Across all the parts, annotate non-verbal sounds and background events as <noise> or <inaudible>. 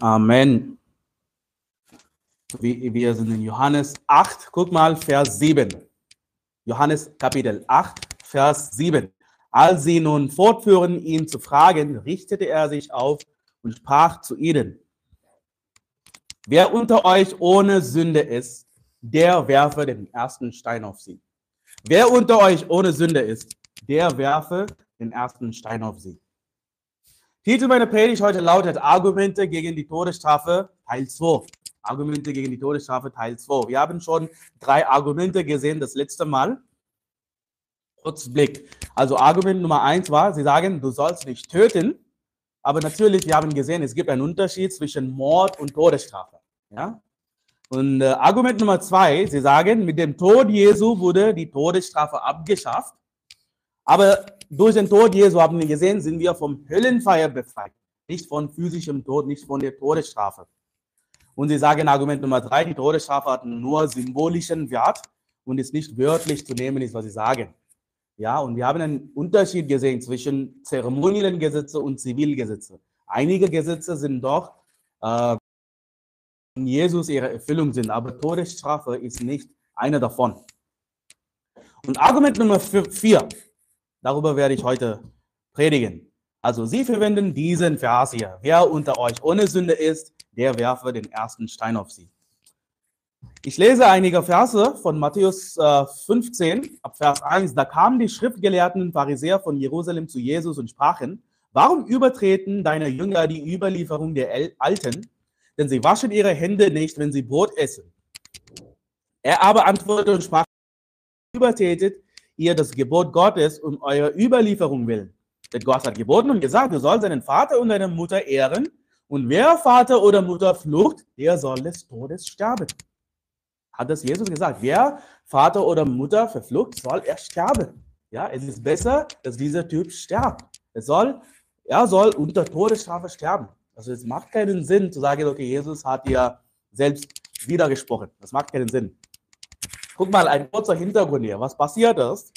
Amen. Wir sind in Johannes 8, guck mal, Vers 7. Johannes Kapitel 8, Vers 7. Als sie nun fortführen, ihn zu fragen, richtete er sich auf und sprach zu ihnen, wer unter euch ohne Sünde ist, der werfe den ersten Stein auf sie. Wer unter euch ohne Sünde ist, der werfe den ersten Stein auf sie. Titel meiner Predigt heute lautet Argumente gegen die Todesstrafe Teil 2. Argumente gegen die Todesstrafe Teil 2. Wir haben schon drei Argumente gesehen das letzte Mal. Kurz Blick. Also Argument Nummer eins war, sie sagen, du sollst nicht töten. Aber natürlich, wir haben gesehen, es gibt einen Unterschied zwischen Mord und Todesstrafe. Ja? Und äh, Argument Nummer zwei, sie sagen, mit dem Tod Jesu wurde die Todesstrafe abgeschafft. Aber durch den Tod Jesu haben wir gesehen, sind wir vom Höllenfeuer befreit. Nicht von physischem Tod, nicht von der Todesstrafe. Und sie sagen Argument Nummer drei, die Todesstrafe hat nur symbolischen Wert und ist nicht wörtlich zu nehmen, ist, was sie sagen. Ja, und wir haben einen Unterschied gesehen zwischen zeremoniellen Gesetze und Zivilgesetze. Einige Gesetze sind doch äh, in Jesus ihre Erfüllung sind, aber Todesstrafe ist nicht einer davon. Und Argument Nummer vier, darüber werde ich heute predigen. Also Sie verwenden diesen Vers hier. Wer unter euch ohne Sünde ist, der werfe den ersten Stein auf sie. Ich lese einige Verse von Matthäus 15, äh, ab Vers 1. Da kamen die Schriftgelehrten Pharisäer von Jerusalem zu Jesus und sprachen, warum übertreten deine Jünger die Überlieferung der Alten? Denn sie waschen ihre Hände nicht, wenn sie Brot essen. Er aber antwortete und sprach, übertretet ihr das Gebot Gottes um eure Überlieferung willen. Denn Gott hat geboten und gesagt, du sollst deinen Vater und deine Mutter ehren. Und wer Vater oder Mutter flucht, der soll des Todes sterben hat das Jesus gesagt. Wer Vater oder Mutter verflucht, soll er sterben. Ja, es ist besser, dass dieser Typ stirbt. Es soll, er soll unter Todesstrafe sterben. Also es macht keinen Sinn zu sagen, okay, Jesus hat ja selbst wiedergesprochen. Das macht keinen Sinn. Guck mal, ein kurzer Hintergrund hier. Was passiert ist?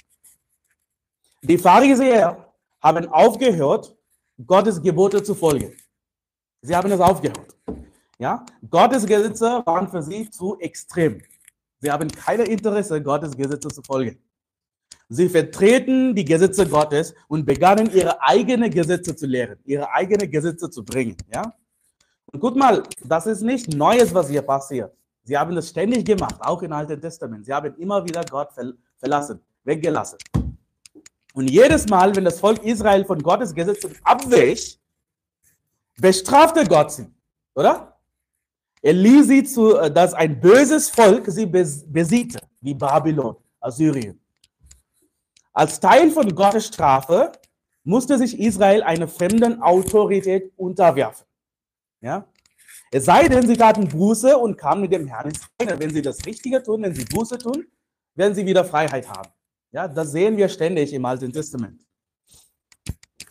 Die Pharisäer haben aufgehört, Gottes Gebote zu folgen. Sie haben es aufgehört. Ja? Gottes Gesetze waren für sie zu extrem. Sie haben kein Interesse, Gottes Gesetze zu folgen. Sie vertreten die Gesetze Gottes und begannen ihre eigenen Gesetze zu lehren, ihre eigenen Gesetze zu bringen. Ja? Und guck mal, das ist nicht Neues, was hier passiert. Sie haben das ständig gemacht, auch im Alten Testament. Sie haben immer wieder Gott verlassen, weggelassen. Und jedes Mal, wenn das Volk Israel von Gottes Gesetzen abwich, bestrafte Gott sie, oder? Er ließ sie zu, äh, dass ein böses Volk sie besiegte, wie Babylon, Assyrien. Als Teil von Gottes Strafe musste sich Israel einer fremden Autorität unterwerfen. Ja? Es sei denn, sie taten Buße und kamen mit dem Herrn ins Reine. Wenn sie das Richtige tun, wenn sie Buße tun, werden sie wieder Freiheit haben. Ja, das sehen wir ständig im Alten Testament.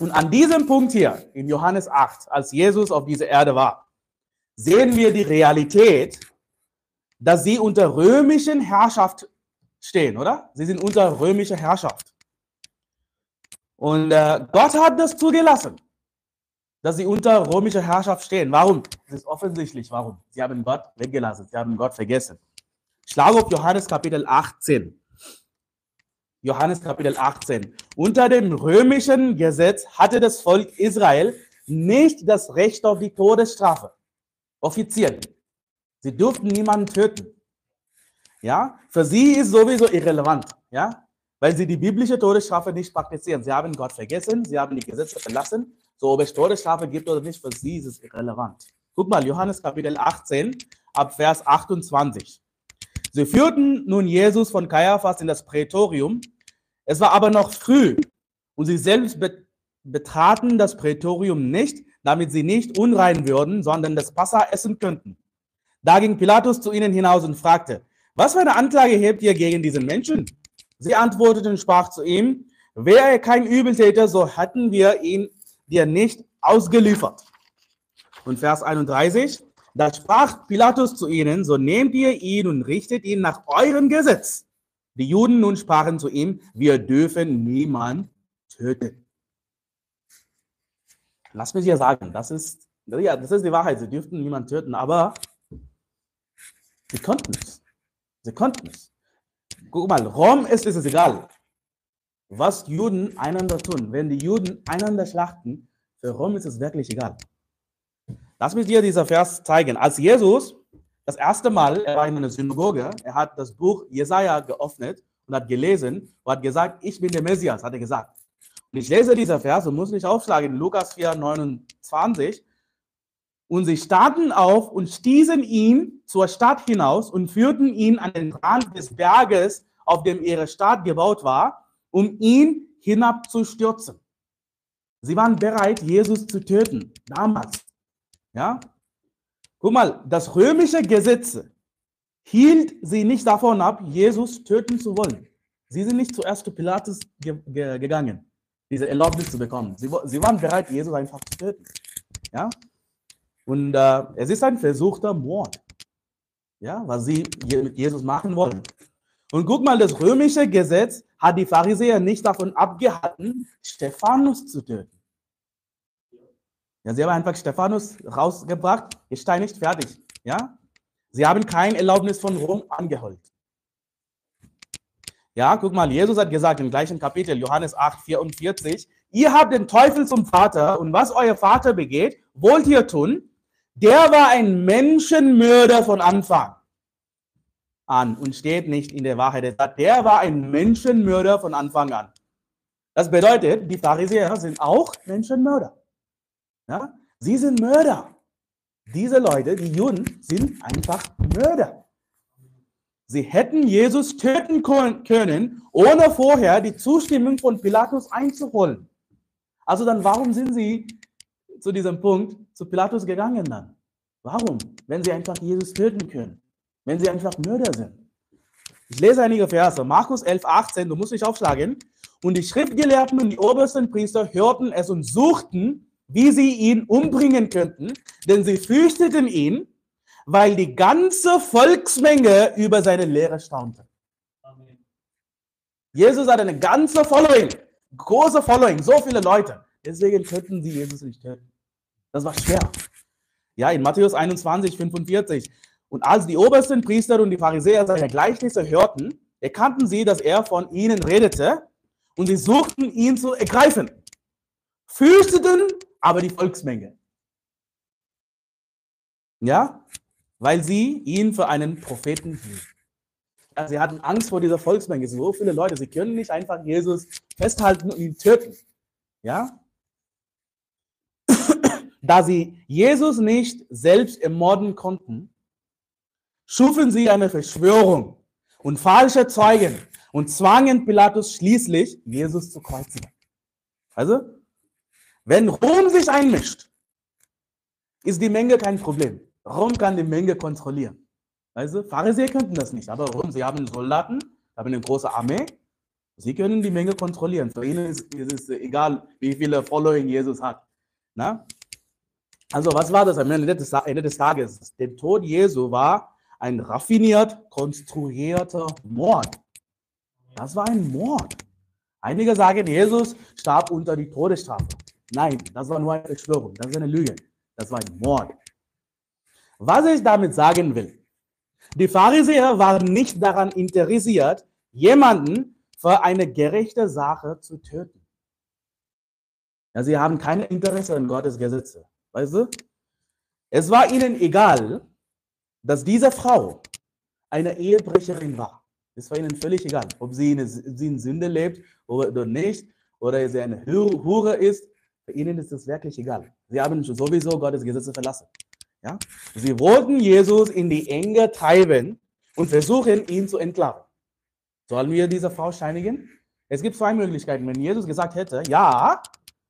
Und an diesem Punkt hier, in Johannes 8, als Jesus auf dieser Erde war, sehen wir die Realität, dass sie unter römischen Herrschaft stehen, oder? Sie sind unter römischer Herrschaft. Und äh, Gott hat das zugelassen, dass sie unter römischer Herrschaft stehen. Warum? Es ist offensichtlich, warum. Sie haben Gott weggelassen, sie haben Gott vergessen. Schlage auf Johannes Kapitel 18. Johannes Kapitel 18. Unter dem römischen Gesetz hatte das Volk Israel nicht das Recht auf die Todesstrafe offiziell. Sie durften niemanden töten. Ja, für sie ist sowieso irrelevant, ja, weil sie die biblische Todesstrafe nicht praktizieren. Sie haben Gott vergessen, sie haben die Gesetze verlassen. So, ob es Todesstrafe gibt oder nicht, für sie ist es irrelevant. Guck mal, Johannes Kapitel 18, ab Vers 28. Sie führten nun Jesus von Kaiaphas in das Prätorium. Es war aber noch früh und sie selbst betraten das Prätorium nicht, damit sie nicht unrein würden, sondern das Passa essen könnten. Da ging Pilatus zu ihnen hinaus und fragte, was für eine Anklage hebt ihr gegen diesen Menschen? Sie antworteten und sprach zu ihm, wäre er kein Übeltäter, so hätten wir ihn dir nicht ausgeliefert. Und Vers 31, da sprach Pilatus zu ihnen, so nehmt ihr ihn und richtet ihn nach eurem Gesetz. Die Juden nun sprachen zu ihm, wir dürfen niemand töten. Lass mich dir sagen, das ist Ja, das ist die Wahrheit. Sie dürften niemanden töten, aber sie konnten es. Sie konnten es. Guck mal, Rom ist es egal, was Juden einander tun. Wenn die Juden einander schlachten, für Rom ist es wirklich egal. Lass mich dir dieser Vers zeigen. Als Jesus das erste Mal, er war in einer Synagoge, er hat das Buch Jesaja geöffnet und hat gelesen und hat gesagt, ich bin der Messias, hat er gesagt. Und ich lese dieser Vers und muss nicht aufschlagen, Lukas 4, 29. Und sie starrten auf und stießen ihn zur Stadt hinaus und führten ihn an den Rand des Berges, auf dem ihre Stadt gebaut war, um ihn hinabzustürzen. Sie waren bereit, Jesus zu töten, damals. Ja? Guck mal, das römische Gesetz hielt sie nicht davon ab, Jesus töten zu wollen. Sie sind nicht zuerst zu Pilatus ge ge gegangen, diese Erlaubnis zu bekommen. Sie, sie, waren bereit, Jesus einfach zu töten. Ja? Und äh, es ist ein versuchter Mord, ja, was sie mit Jesus machen wollen. Und guck mal, das römische Gesetz hat die Pharisäer nicht davon abgehalten, Stephanus zu töten. Ja, sie haben einfach Stephanus rausgebracht, gesteinigt, fertig. Ja? Sie haben kein Erlaubnis von Rom angeholt. Ja, guck mal, Jesus hat gesagt im gleichen Kapitel, Johannes 8, 44, ihr habt den Teufel zum Vater und was euer Vater begeht, wollt ihr tun. Der war ein Menschenmörder von Anfang an und steht nicht in der Wahrheit. Der war ein Menschenmörder von Anfang an. Das bedeutet, die Pharisäer sind auch Menschenmörder. Ja? Sie sind Mörder. Diese Leute, die Juden, sind einfach Mörder. Sie hätten Jesus töten können, ohne vorher die Zustimmung von Pilatus einzuholen. Also dann, warum sind sie zu diesem Punkt zu Pilatus gegangen dann? Warum? Wenn sie einfach Jesus töten können. Wenn sie einfach Mörder sind. Ich lese einige Verse. Markus 11, 18, du musst dich aufschlagen. Und die Schriftgelehrten und die obersten Priester hörten es und suchten, wie sie ihn umbringen könnten, denn sie fürchteten ihn, weil die ganze Volksmenge über seine Lehre staunte. Jesus hat eine ganze Following, große Following, so viele Leute. Deswegen könnten sie Jesus nicht töten. Das war schwer. Ja, in Matthäus 21, 45. Und als die obersten Priester und die Pharisäer seine Gleichnisse hörten, erkannten sie, dass er von ihnen redete und sie suchten ihn zu ergreifen, fürchteten aber die Volksmenge. Ja, weil sie ihn für einen Propheten hielten. Ja, sie hatten Angst vor dieser Volksmenge. So viele Leute, sie können nicht einfach Jesus festhalten und ihn töten. Ja? <coughs> Da sie Jesus nicht selbst ermorden konnten, schufen sie eine Verschwörung und falsche Zeugen und zwangen Pilatus schließlich, Jesus zu kreuzigen. Also, wenn Rom sich einmischt, ist die Menge kein Problem. Rom kann die Menge kontrollieren. Also Pharisäer könnten das nicht, aber Rom, sie haben Soldaten, haben eine große Armee, sie können die Menge kontrollieren. Für ihnen ist, es egal, wie viele Following Jesus hat. Na? Also was war das am Ende des, Ende des Tages? Der Tod Jesu war ein raffiniert konstruierter Mord. Das war ein Mord. Einige sagen, Jesus starb unter die Todesstrafe. Nein, das war nur eine Verschwörung, das ist eine Lüge. Das war ein Mord. Was ich damit sagen will, die Pharisäer waren nicht daran interessiert, jemanden für eine gerechte Sache zu töten. Ja, sie haben kein Interesse an Gottes Gesetze. Weißt du? Es war ihnen egal, dass diese Frau eine Ehebrecherin war. Es war ihnen völlig egal, ob sie in, in Sünde lebt oder nicht, oder sie eine Hure ist für ihnen ist es wirklich egal. Sie haben sowieso Gottes Gesetze verlassen. Ja? Sie wollten Jesus in die Enge treiben und versuchen, ihn zu entlarven. Sollen wir diese Frau steinigen? Es gibt zwei Möglichkeiten. Wenn Jesus gesagt hätte, ja,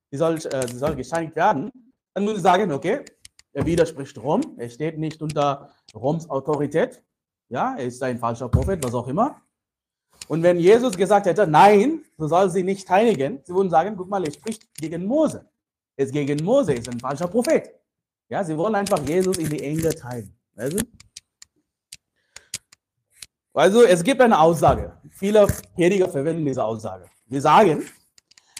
sie soll, äh, sie soll gesteinigt werden, dann würde ich sagen, okay, er widerspricht Rom, er steht nicht unter Roms Autorität, ja, er ist ein falscher Prophet, was auch immer. Und wenn Jesus gesagt hätte, nein, du sollst sie nicht heiligen, sie würden sagen, guck mal, er spricht gegen Mose. Er ist gegen Mose, ist ein falscher Prophet. Ja, sie wollen einfach Jesus in die Enge teilen. Du? Also es gibt eine Aussage. Viele Prediger verwenden diese Aussage. Wir sagen,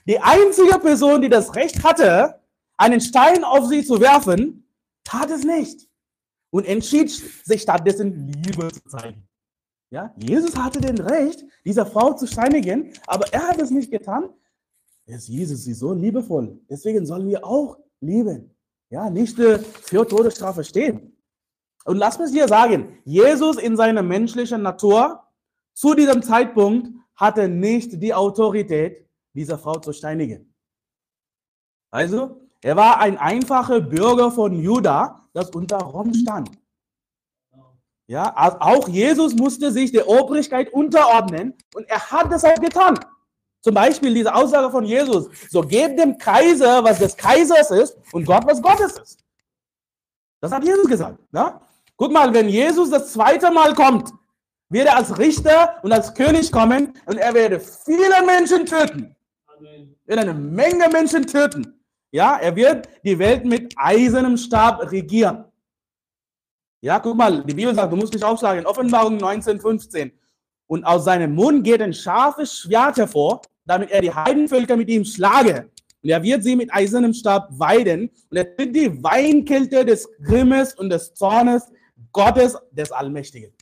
die einzige Person, die das Recht hatte, einen Stein auf sie zu werfen, tat es nicht und entschied sich stattdessen Liebe zu zeigen. Ja, Jesus hatte den Recht, dieser Frau zu steinigen, aber er hat es nicht getan. Ist Jesus ist so liebevoll. Deswegen sollen wir auch lieben. Ja, nicht äh, für Todesstrafe stehen. Und lass mich dir sagen, Jesus in seiner menschlichen Natur zu diesem Zeitpunkt hatte nicht die Autorität, diese Frau zu steinigen. Also, er war ein einfacher Bürger von Juda, das unter Rom stand. Ja, also auch Jesus musste sich der Obrigkeit unterordnen und er hat das auch getan. Zum Beispiel diese Aussage von Jesus: So gebt dem Kaiser, was des Kaisers ist, und Gott, was Gottes ist. Das hat Jesus gesagt. Ja? Guck mal, wenn Jesus das zweite Mal kommt, wird er als Richter und als König kommen und er werde viele Menschen töten. Amen. Er wird eine Menge Menschen töten. Ja, er wird die Welt mit eisernem Stab regieren. Ja, guck mal, die Bibel sagt, du musst nicht aufschlagen. Offenbarung 19, 15. Und aus seinem Mund geht ein scharfes Schwert hervor, damit er die Heidenvölker mit ihm schlage. Und er wird sie mit eisernem Stab weiden. Und er tritt die Weinkälte des Grimmes und des Zornes Gottes des Allmächtigen.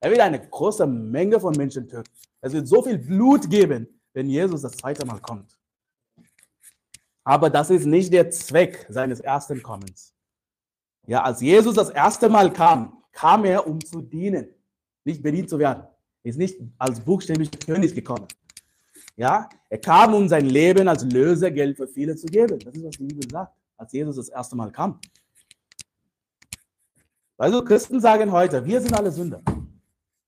Er wird eine große Menge von Menschen töten. Es wird so viel Blut geben, wenn Jesus das zweite Mal kommt. Aber das ist nicht der Zweck seines ersten Kommens. Ja, als Jesus das erste Mal kam, kam er, um zu dienen, nicht bedient zu werden. Er ist nicht als buchstäblicher König gekommen. Ja, er kam, um sein Leben als Lösegeld für viele zu geben. Das ist, was die Bibel sagt, als Jesus das erste Mal kam. Also Christen sagen heute, wir sind alle Sünder.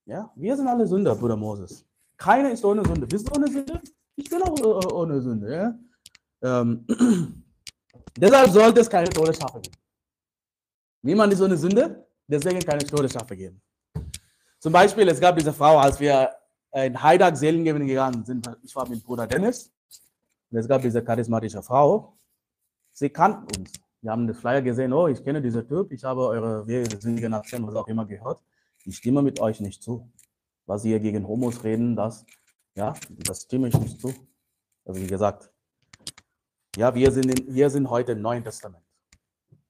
Ja, wir sind alle Sünder, Bruder Moses. Keiner ist ohne Sünde. Bist du ohne Sünde? Ich bin auch äh, ohne Sünde. Ja? Ähm, <clears throat> deshalb sollte es keine Todesstrafe geben. Niemand ist ohne Sünde, deswegen keine Todesstrafe geben. Zum Beispiel, es gab diese Frau, als wir in Heidag Seelengewinn gegangen sind, ich war mit Bruder Dennis, und es gab diese charismatische Frau, sie kannten uns. Wir haben den Flyer gesehen, oh, ich kenne diesen Typ, ich habe eure Nation, was auch immer gehört ich stimme mit euch nicht zu. Was ihr gegen Homos reden, das, ja, das stimme ich nicht zu. Also wie gesagt, ja, wir sind, in, wir sind heute im Neuen Testament.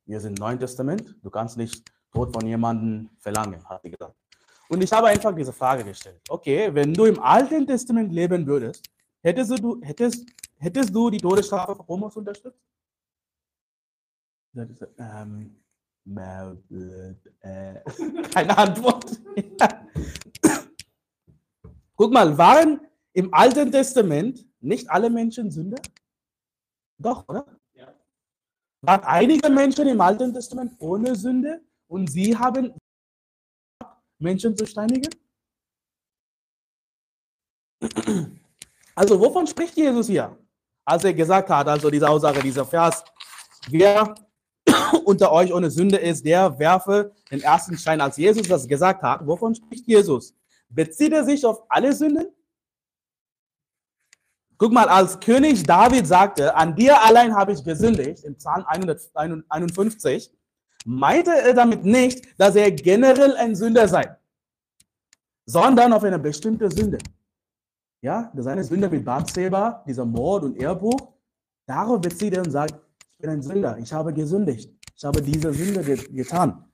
Wir sind im Neuen Testament. Du kannst nicht Tod von jemandem verlangen, hat sie gesagt. Und ich habe einfach diese Frage gestellt. Okay, wenn du im Alten Testament leben würdest, hättest du, hättest, hättest du die Todesstrafe für Homos unterstützt? Ähm, äh, <laughs> keine Antwort. <laughs> Guck mal, waren im Alten Testament nicht alle Menschen Sünder? Doch, oder? Ja. Waren einige Menschen im Alten Testament ohne Sünde und sie haben Menschen zu steinigen? Also, wovon spricht Jesus hier? Als er gesagt hat, also diese Aussage, dieser Vers, wer <coughs> unter euch ohne Sünde ist, der werfe den ersten Stein, als Jesus das gesagt hat. Wovon spricht Jesus? Bezieht er sich auf alle Sünden? Guck mal, als König David sagte, an dir allein habe ich gesündigt, im Psalm 151, meinte er damit nicht, dass er generell ein Sünder sei, sondern auf eine bestimmte Sünde. Ja, seine Sünde mit Bathseba, dieser Mord und Ehrbruch, darauf bezieht er und sagt, ich bin ein Sünder, ich habe gesündigt. Ich habe diese Sünde getan.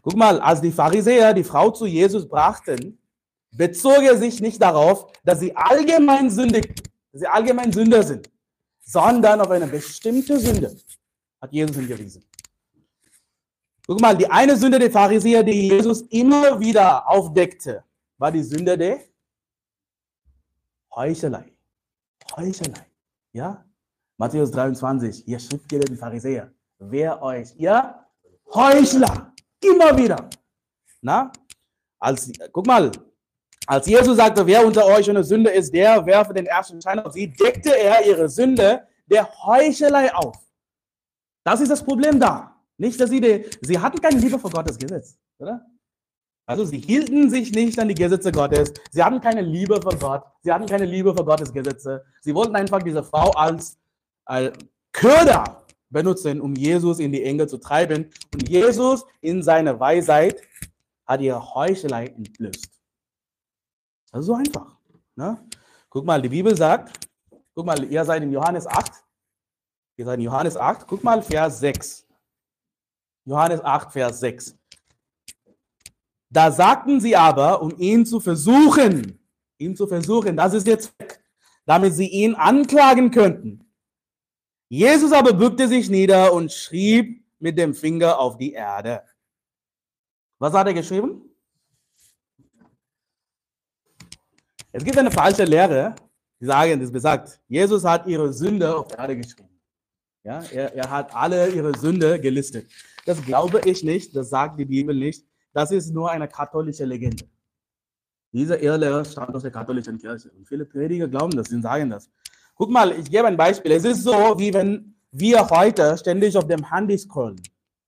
Guck mal, als die Pharisäer die Frau zu Jesus brachten, bezog er sich nicht darauf, dass sie allgemein sündig, dass sie allgemein Sünder sind, sondern auf eine bestimmte Sünde, hat Jesus hingewiesen. Guck mal, die eine Sünde der Pharisäer, die Jesus immer wieder aufdeckte, war die Sünde der Heuchelei. Heuchelei. Ja? Matthäus 23, ihr Schriftgelehrten Pharisäer, wer euch, ihr Heuchler, immer wieder. Na? Als, guck mal, als Jesus sagte, wer unter euch eine Sünde ist, der werfe den ersten Stein auf sie, deckte er ihre Sünde der Heuchelei auf. Das ist das Problem da. Nicht, dass sie, die, sie hatten keine Liebe vor Gottes Gesetz, oder? Also sie hielten sich nicht an die Gesetze Gottes. Sie hatten keine Liebe vor Gott. Sie hatten keine Liebe vor Gottes Gesetze. Sie wollten einfach diese Frau als Köder benutzen, um Jesus in die Enge zu treiben. Und Jesus in seiner Weisheit hat ihre Heuchelei entblößt. Das ist so einfach. Ne? Guck mal, die Bibel sagt, guck mal, ihr seid in Johannes 8. Ihr seid in Johannes 8, guck mal, Vers 6. Johannes 8, Vers 6. Da sagten sie aber, um ihn zu versuchen, ihn zu versuchen, das ist jetzt damit sie ihn anklagen könnten. Jesus aber bückte sich nieder und schrieb mit dem Finger auf die Erde. Was hat er geschrieben? Es gibt eine falsche Lehre, die sagen, das besagt, Jesus hat ihre Sünde auf Erde geschrieben. Ja, er, er hat alle ihre Sünde gelistet. Das glaube ich nicht, das sagt die Bibel nicht. Das ist nur eine katholische Legende. Diese Irrlehre stammt aus der katholischen Kirche. Und viele Prediger glauben das, sie sagen das. Guck mal, ich gebe ein Beispiel. Es ist so, wie wenn wir heute ständig auf dem Handy scrollen.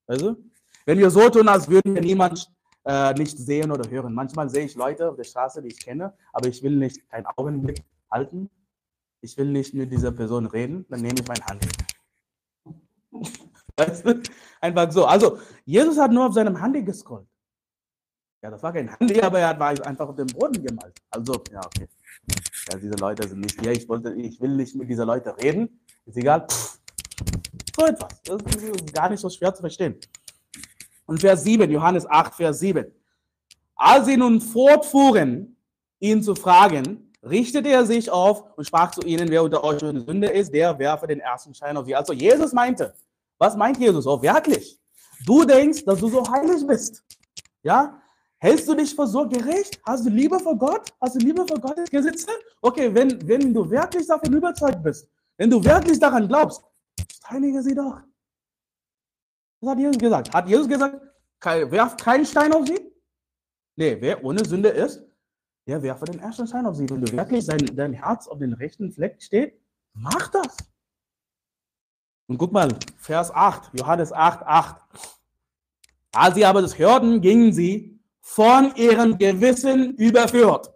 Also, wenn wir so tun, als würden wir niemand äh, nicht sehen oder hören. Manchmal sehe ich Leute auf der Straße, die ich kenne, aber ich will nicht keinen Augenblick halten. Ich will nicht mit dieser Person reden, dann nehme ich mein Handy. <laughs> Weißt du? Einfach so. Also, Jesus hat nur auf seinem Handy gescrollt. Ja, das war kein Handy, aber er war einfach auf dem Boden gemalt. Also, ja, okay. Ja, diese Leute sind nicht hier. Ich, wollte, ich will nicht mit diesen Leuten reden. Ist egal. Pff. So etwas. Das ist gar nicht so schwer zu verstehen. Und Vers 7, Johannes 8, Vers 7. Als sie nun fortfuhren, ihn zu fragen, richtete er sich auf und sprach zu ihnen, wer unter euch eine Sünde ist, der werfe den ersten Schein auf sie. Also Jesus meinte, was meint Jesus auch wirklich? Du denkst, dass du so heilig bist. Ja? Hältst du dich für so gerecht? Hast du Liebe für Gott? Hast du Liebe für Gottes Gesetze? Okay, wenn, wenn du wirklich davon überzeugt bist, wenn du wirklich daran glaubst, steinige sie doch. Was hat Jesus gesagt? Hat Jesus gesagt, werf keinen Stein auf sie? Nee, wer ohne Sünde ist, der werfe den ersten Stein auf sie. Wenn du wirklich dein, dein Herz auf den rechten Fleck steht, mach das. Und guck mal, Vers 8, Johannes 8, 8. Als sie aber das hörten, gingen sie von ihrem Gewissen überführt.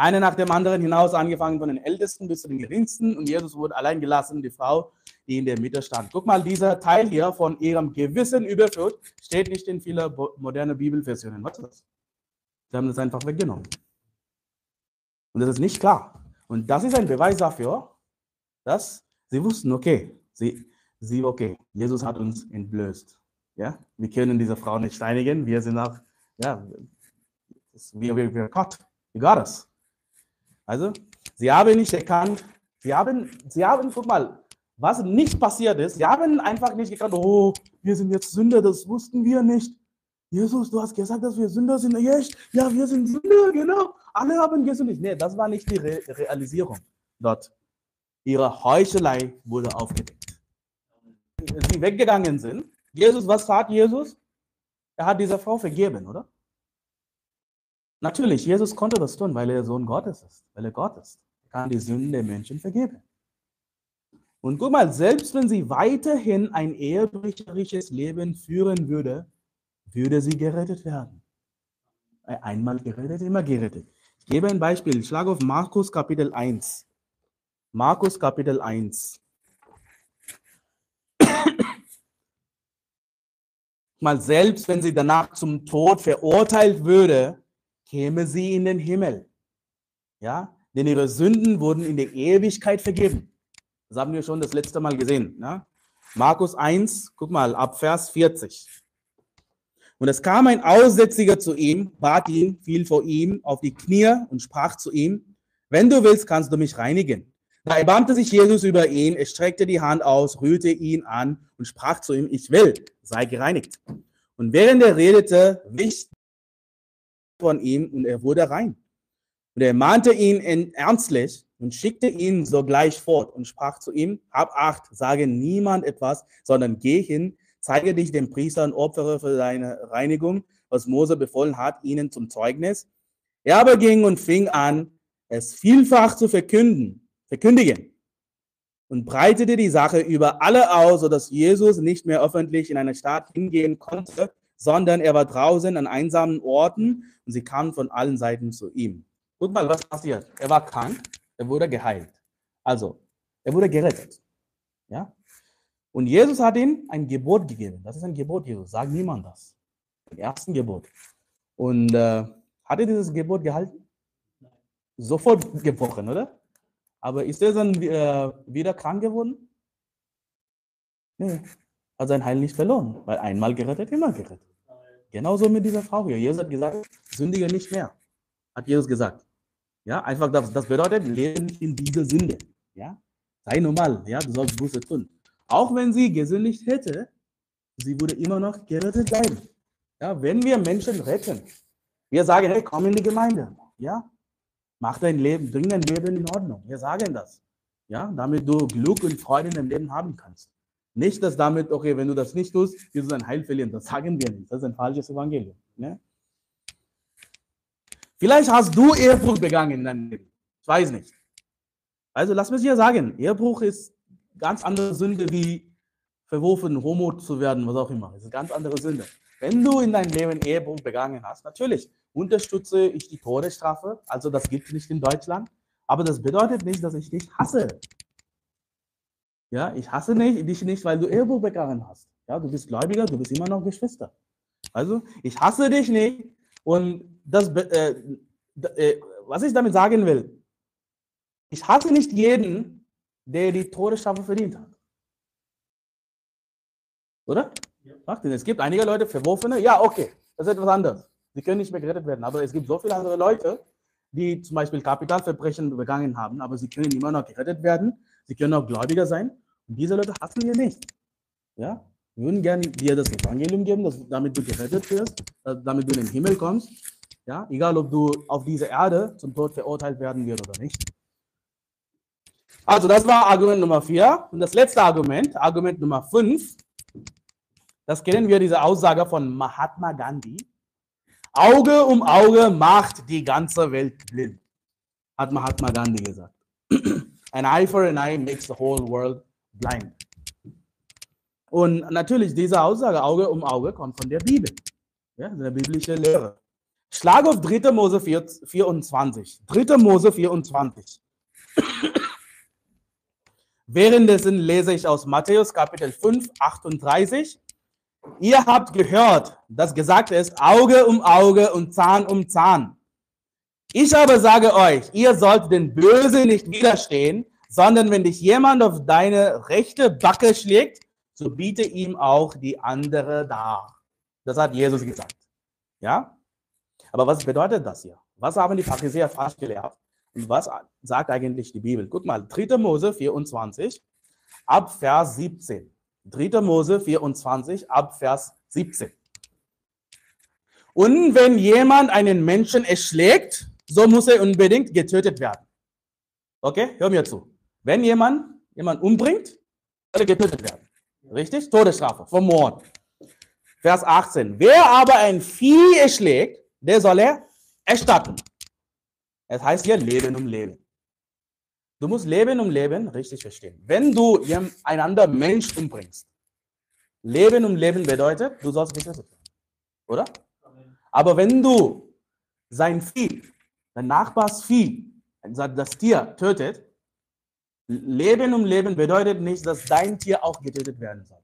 Eine nach dem anderen hinaus, angefangen von den Ältesten bis zu den Geringsten. Und Jesus wurde allein gelassen, die Frau, die in der Mitte stand. Guck mal, dieser Teil hier von ihrem Gewissen überführt, steht nicht in vielen modernen Bibelversionen. Was ist das? Sie haben das einfach weggenommen. Und das ist nicht klar. Und das ist ein Beweis dafür, dass sie wussten, okay, sie, sie, okay, Jesus hat uns entblößt. Ja, wir können diese Frau nicht steinigen. Wir sind auch, ja, wir, wir, wir Gott, wir Gottes. Also, sie haben nicht erkannt, sie haben, sie haben, guck mal, was nicht passiert ist, sie haben einfach nicht erkannt, oh, wir sind jetzt Sünder, das wussten wir nicht. Jesus, du hast gesagt, dass wir Sünder sind. Yes, ja, wir sind Sünder, genau. Alle haben gesündigt. Nee, das war nicht die Re Realisierung dort. Ihre Heuchelei wurde aufgedeckt. Sie weggegangen sind. Jesus, was tat Jesus? Er hat dieser Frau vergeben, oder? Natürlich, Jesus konnte das tun, weil er Sohn Gottes ist, weil er Gott ist. Er kann die Sünden der Menschen vergeben. Und guck mal, selbst wenn sie weiterhin ein ehebrecherisches Leben führen würde, würde sie gerettet werden. Einmal gerettet, immer gerettet. Ich gebe ein Beispiel. Ich schlage auf Markus Kapitel 1. Markus Kapitel 1. Mal selbst wenn sie danach zum Tod verurteilt würde, käme sie in den Himmel. Ja, denn ihre Sünden wurden in der Ewigkeit vergeben. Das haben wir schon das letzte Mal gesehen. Ja? Markus 1, guck mal, ab Vers 40. Und es kam ein Aussätziger zu ihm, bat ihn, fiel vor ihm auf die Knie und sprach zu ihm, wenn du willst, kannst du mich reinigen. Da erbarmte sich Jesus über ihn, er streckte die Hand aus, rührte ihn an und sprach zu ihm, ich will, sei gereinigt. Und während er redete, wich von ihm und er wurde rein. Und er mahnte ihn ernstlich und schickte ihn sogleich fort und sprach zu ihm, hab acht, sage niemand etwas, sondern geh hin, zeige dich dem Priester und opfere für deine Reinigung, was Mose befohlen hat, ihnen zum Zeugnis. Er aber ging und fing an, es vielfach zu verkünden, verkündigen und breitete die Sache über alle aus, sodass Jesus nicht mehr öffentlich in eine Stadt hingehen konnte, sondern er war draußen an einsamen Orten und sie kamen von allen Seiten zu ihm. Guck mal, was passiert. Er war krank, er wurde geheilt. Also, er wurde gerettet. Ja? Und Jesus hat ihm ein Gebot gegeben. Das ist ein Gebot Jesus. Sagt niemand das. Ein ersten Gebot. Und äh, hat er dieses Gebot gehalten? Sofort gebrochen, oder? Aber ist er dann äh, wieder krank geworden? Nee. hat sein Heil nicht verloren, weil einmal gerettet, immer gerettet. Genauso mit dieser Frau hier. Jesus hat gesagt, sündige nicht mehr. Hat Jesus gesagt. Ja, einfach das, das bedeutet, lebe nicht in dieser Sünde. Ja, sei normal. Ja, du sollst Buße tun. Auch wenn sie gesündigt hätte, sie würde immer noch gerettet bleiben. Ja, wenn wir Menschen retten, wir sagen, hey, komm in die Gemeinde. Ja, mach dein Leben, bring dein Leben in Ordnung. Wir sagen das. Ja, damit du Glück und Freude in deinem Leben haben kannst. Nicht, dass damit, okay, wenn du das nicht tust, wirst du dein Heil verlieren. Das sagen wir nicht. Das ist ein falsches Evangelium. Ne? Vielleicht hast du Ehebruch begangen in deinem Leben. Ich weiß nicht. Also lass mich hier sagen, Ehebruch ist ganz andere Sünde wie verworfen, Homo zu werden, was auch immer. Das ist eine ganz andere Sünde. Wenn du in deinem Leben Ehebruch begangen hast, natürlich unterstütze ich die Todesstrafe. Also das gibt es nicht in Deutschland. Aber das bedeutet nicht, dass ich dich hasse. Ja, ich hasse nicht, dich nicht, weil du Ehebruch begangen hast. Ja, du bist Gläubiger, du bist immer noch Geschwister. Also, ich hasse dich nicht. Und das, äh, äh, was ich damit sagen will, ich hasse nicht jeden, der die Todesstrafe verdient hat. Oder? Ja. Es gibt einige Leute, Verworfene, ja, okay, das ist etwas anderes. Sie können nicht mehr gerettet werden. Aber es gibt so viele andere Leute, die zum Beispiel Kapitalverbrechen begangen haben, aber sie können immer noch gerettet werden. Sie können auch Gläubiger sein. Und diese Leute hassen wir nicht. Ja? Wir würden gerne dir das Evangelium geben, dass, damit du gerettet wirst, äh, damit du in den Himmel kommst. Ja? Egal, ob du auf dieser Erde zum Tod verurteilt werden wirst oder nicht. Also, das war Argument Nummer vier. Und das letzte Argument, Argument Nummer fünf, das kennen wir, diese Aussage von Mahatma Gandhi. Auge um Auge macht die ganze Welt blind, hat Mahatma Gandhi gesagt. An eye for an eye makes the whole world blind. Und natürlich, diese Aussage Auge um Auge kommt von der Bibel, ja, der biblische Lehre. Schlag auf 3. Mose 24. 3. Mose 24. <coughs> Währenddessen lese ich aus Matthäus Kapitel 5, 38. Ihr habt gehört, dass gesagt ist, Auge um Auge und Zahn um Zahn. Ich aber sage euch, ihr sollt den Böse nicht widerstehen, sondern wenn dich jemand auf deine rechte Backe schlägt, so biete ihm auch die andere dar. Das hat Jesus gesagt. Ja? Aber was bedeutet das hier? Was haben die Pharisäer falsch gelehrt? Und was sagt eigentlich die Bibel? Guck mal, 3. Mose 24, ab Vers 17. 3. Mose 24 ab Vers 17. Und wenn jemand einen Menschen erschlägt, so muss er unbedingt getötet werden. Okay, hör mir zu. Wenn jemand jemand umbringt, soll er getötet werden. Richtig? Todesstrafe, vom Mord. Vers 18. Wer aber ein Vieh erschlägt, der soll er erstatten. Es heißt hier Leben um Leben. Du musst Leben um Leben richtig verstehen. Wenn du einander Mensch umbringst, Leben um Leben bedeutet, du sollst getötet werden. Oder? Aber wenn du sein Vieh, dein Nachbars Vieh, das Tier tötet, Leben um Leben bedeutet nicht, dass dein Tier auch getötet werden soll.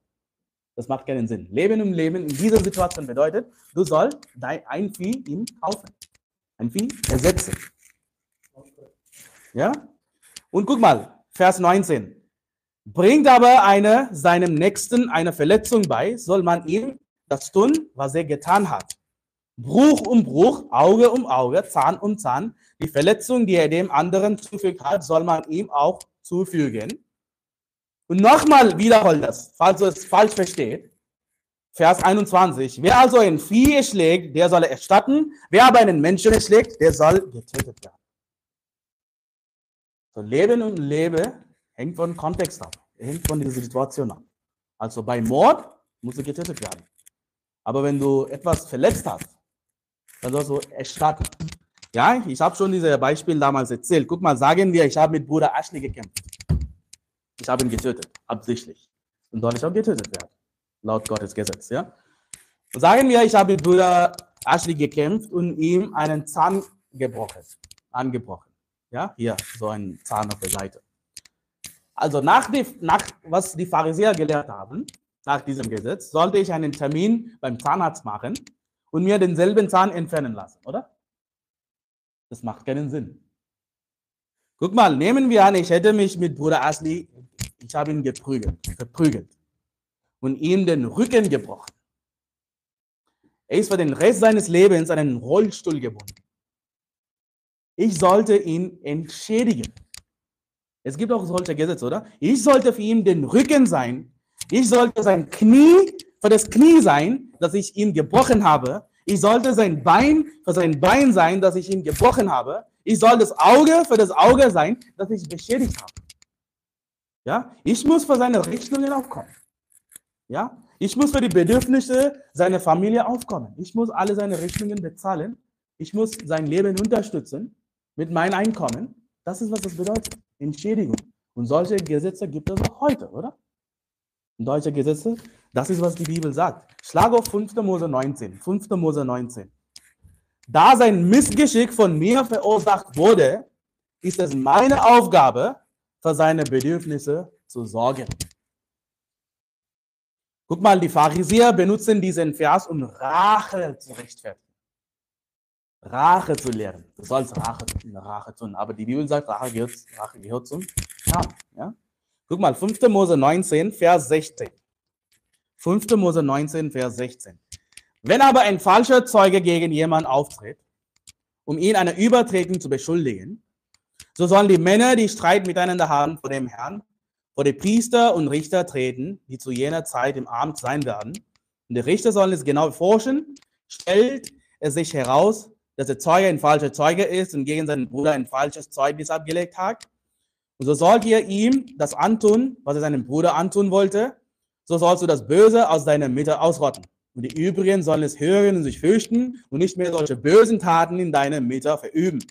Das macht keinen Sinn. Leben um Leben in dieser Situation bedeutet, du sollst dein, ein Vieh ihm kaufen. Ein Vieh ersetzen. Ja? Und guck mal, Vers 19. Bringt aber eine seinem Nächsten eine Verletzung bei, soll man ihm das tun, was er getan hat. Bruch um Bruch, Auge um Auge, Zahn um Zahn. Die Verletzung, die er dem anderen zufügt hat, soll man ihm auch zufügen. Und nochmal wiederholt das, falls du es falsch versteht. Vers 21. Wer also ein Vieh erschlägt, der soll erstatten. Wer aber einen Menschen erschlägt, der soll getötet werden. So, Leben und Lebe hängt von Kontext ab, hängt von dieser Situation ab. Also bei Mord muss er getötet werden. Aber wenn du etwas verletzt hast, dann sollst du erstatten. Ja, ich habe schon dieses Beispiel damals erzählt. Guck mal, sagen wir, ich habe mit Bruder Ashley gekämpft. Ich habe ihn getötet, absichtlich. Und soll ich auch getötet werden, laut Gottes Gesetz. Ja? Sagen wir, ich habe mit Bruder Ashley gekämpft und ihm einen Zahn gebrochen, angebrochen. Ja, hier, so ein Zahn auf der Seite. Also nach, die, nach was die Pharisäer gelehrt haben, nach diesem Gesetz, sollte ich einen Termin beim Zahnarzt machen und mir denselben Zahn entfernen lassen, oder? Das macht keinen Sinn. Guck mal, nehmen wir an, ich hätte mich mit Bruder Asli, ich habe ihn geprügelt, verprügelt. und ihm den Rücken gebrochen. Er ist für den Rest seines Lebens an einen Rollstuhl gebunden. Ich sollte ihn entschädigen. Es gibt auch solche Gesetze, oder? Ich sollte für ihn den Rücken sein. Ich sollte sein Knie für das Knie sein, dass ich ihn gebrochen habe. Ich sollte sein Bein für sein Bein sein, dass ich ihn gebrochen habe. Ich soll das Auge für das Auge sein, das ich beschädigt habe. Ja, ich muss für seine Rechnungen aufkommen. Ja, ich muss für die Bedürfnisse seiner Familie aufkommen. Ich muss alle seine Rechnungen bezahlen. Ich muss sein Leben unterstützen mit meinem Einkommen. Das ist, was das bedeutet. Entschädigung. Und solche Gesetze gibt es auch heute, oder? Deutsche Gesetze, das ist, was die Bibel sagt. Schlag auf 5. Mose 19. 5. Mose 19. Da sein Missgeschick von mir verursacht wurde, ist es meine Aufgabe, für seine Bedürfnisse zu sorgen. Guck mal, die Pharisäer benutzen diesen Vers, um Rache zu rechtfertigen. Rache zu lehren. Du sollst Rache, Rache tun. Aber die Bibel sagt, Rache gehört, Rache gehört zum Kampf. Ja? Guck mal, 5. Mose 19, Vers 16. 5. Mose 19, Vers 16. Wenn aber ein falscher Zeuge gegen jemanden auftritt, um ihn einer Übertretung zu beschuldigen, so sollen die Männer, die Streit miteinander haben vor dem Herrn, vor die Priester und Richter treten, die zu jener Zeit im Amt sein werden. Und die Richter sollen es genau forschen. Stellt es sich heraus, dass der Zeuge ein falscher Zeuge ist und gegen seinen Bruder ein falsches Zeugnis abgelegt hat. Und so sollt ihr ihm das antun, was er seinem Bruder antun wollte. So sollst du das Böse aus deiner Mitte ausrotten. Und die übrigen sollen es hören und sich fürchten und nicht mehr solche bösen Taten in deiner Mitte verüben.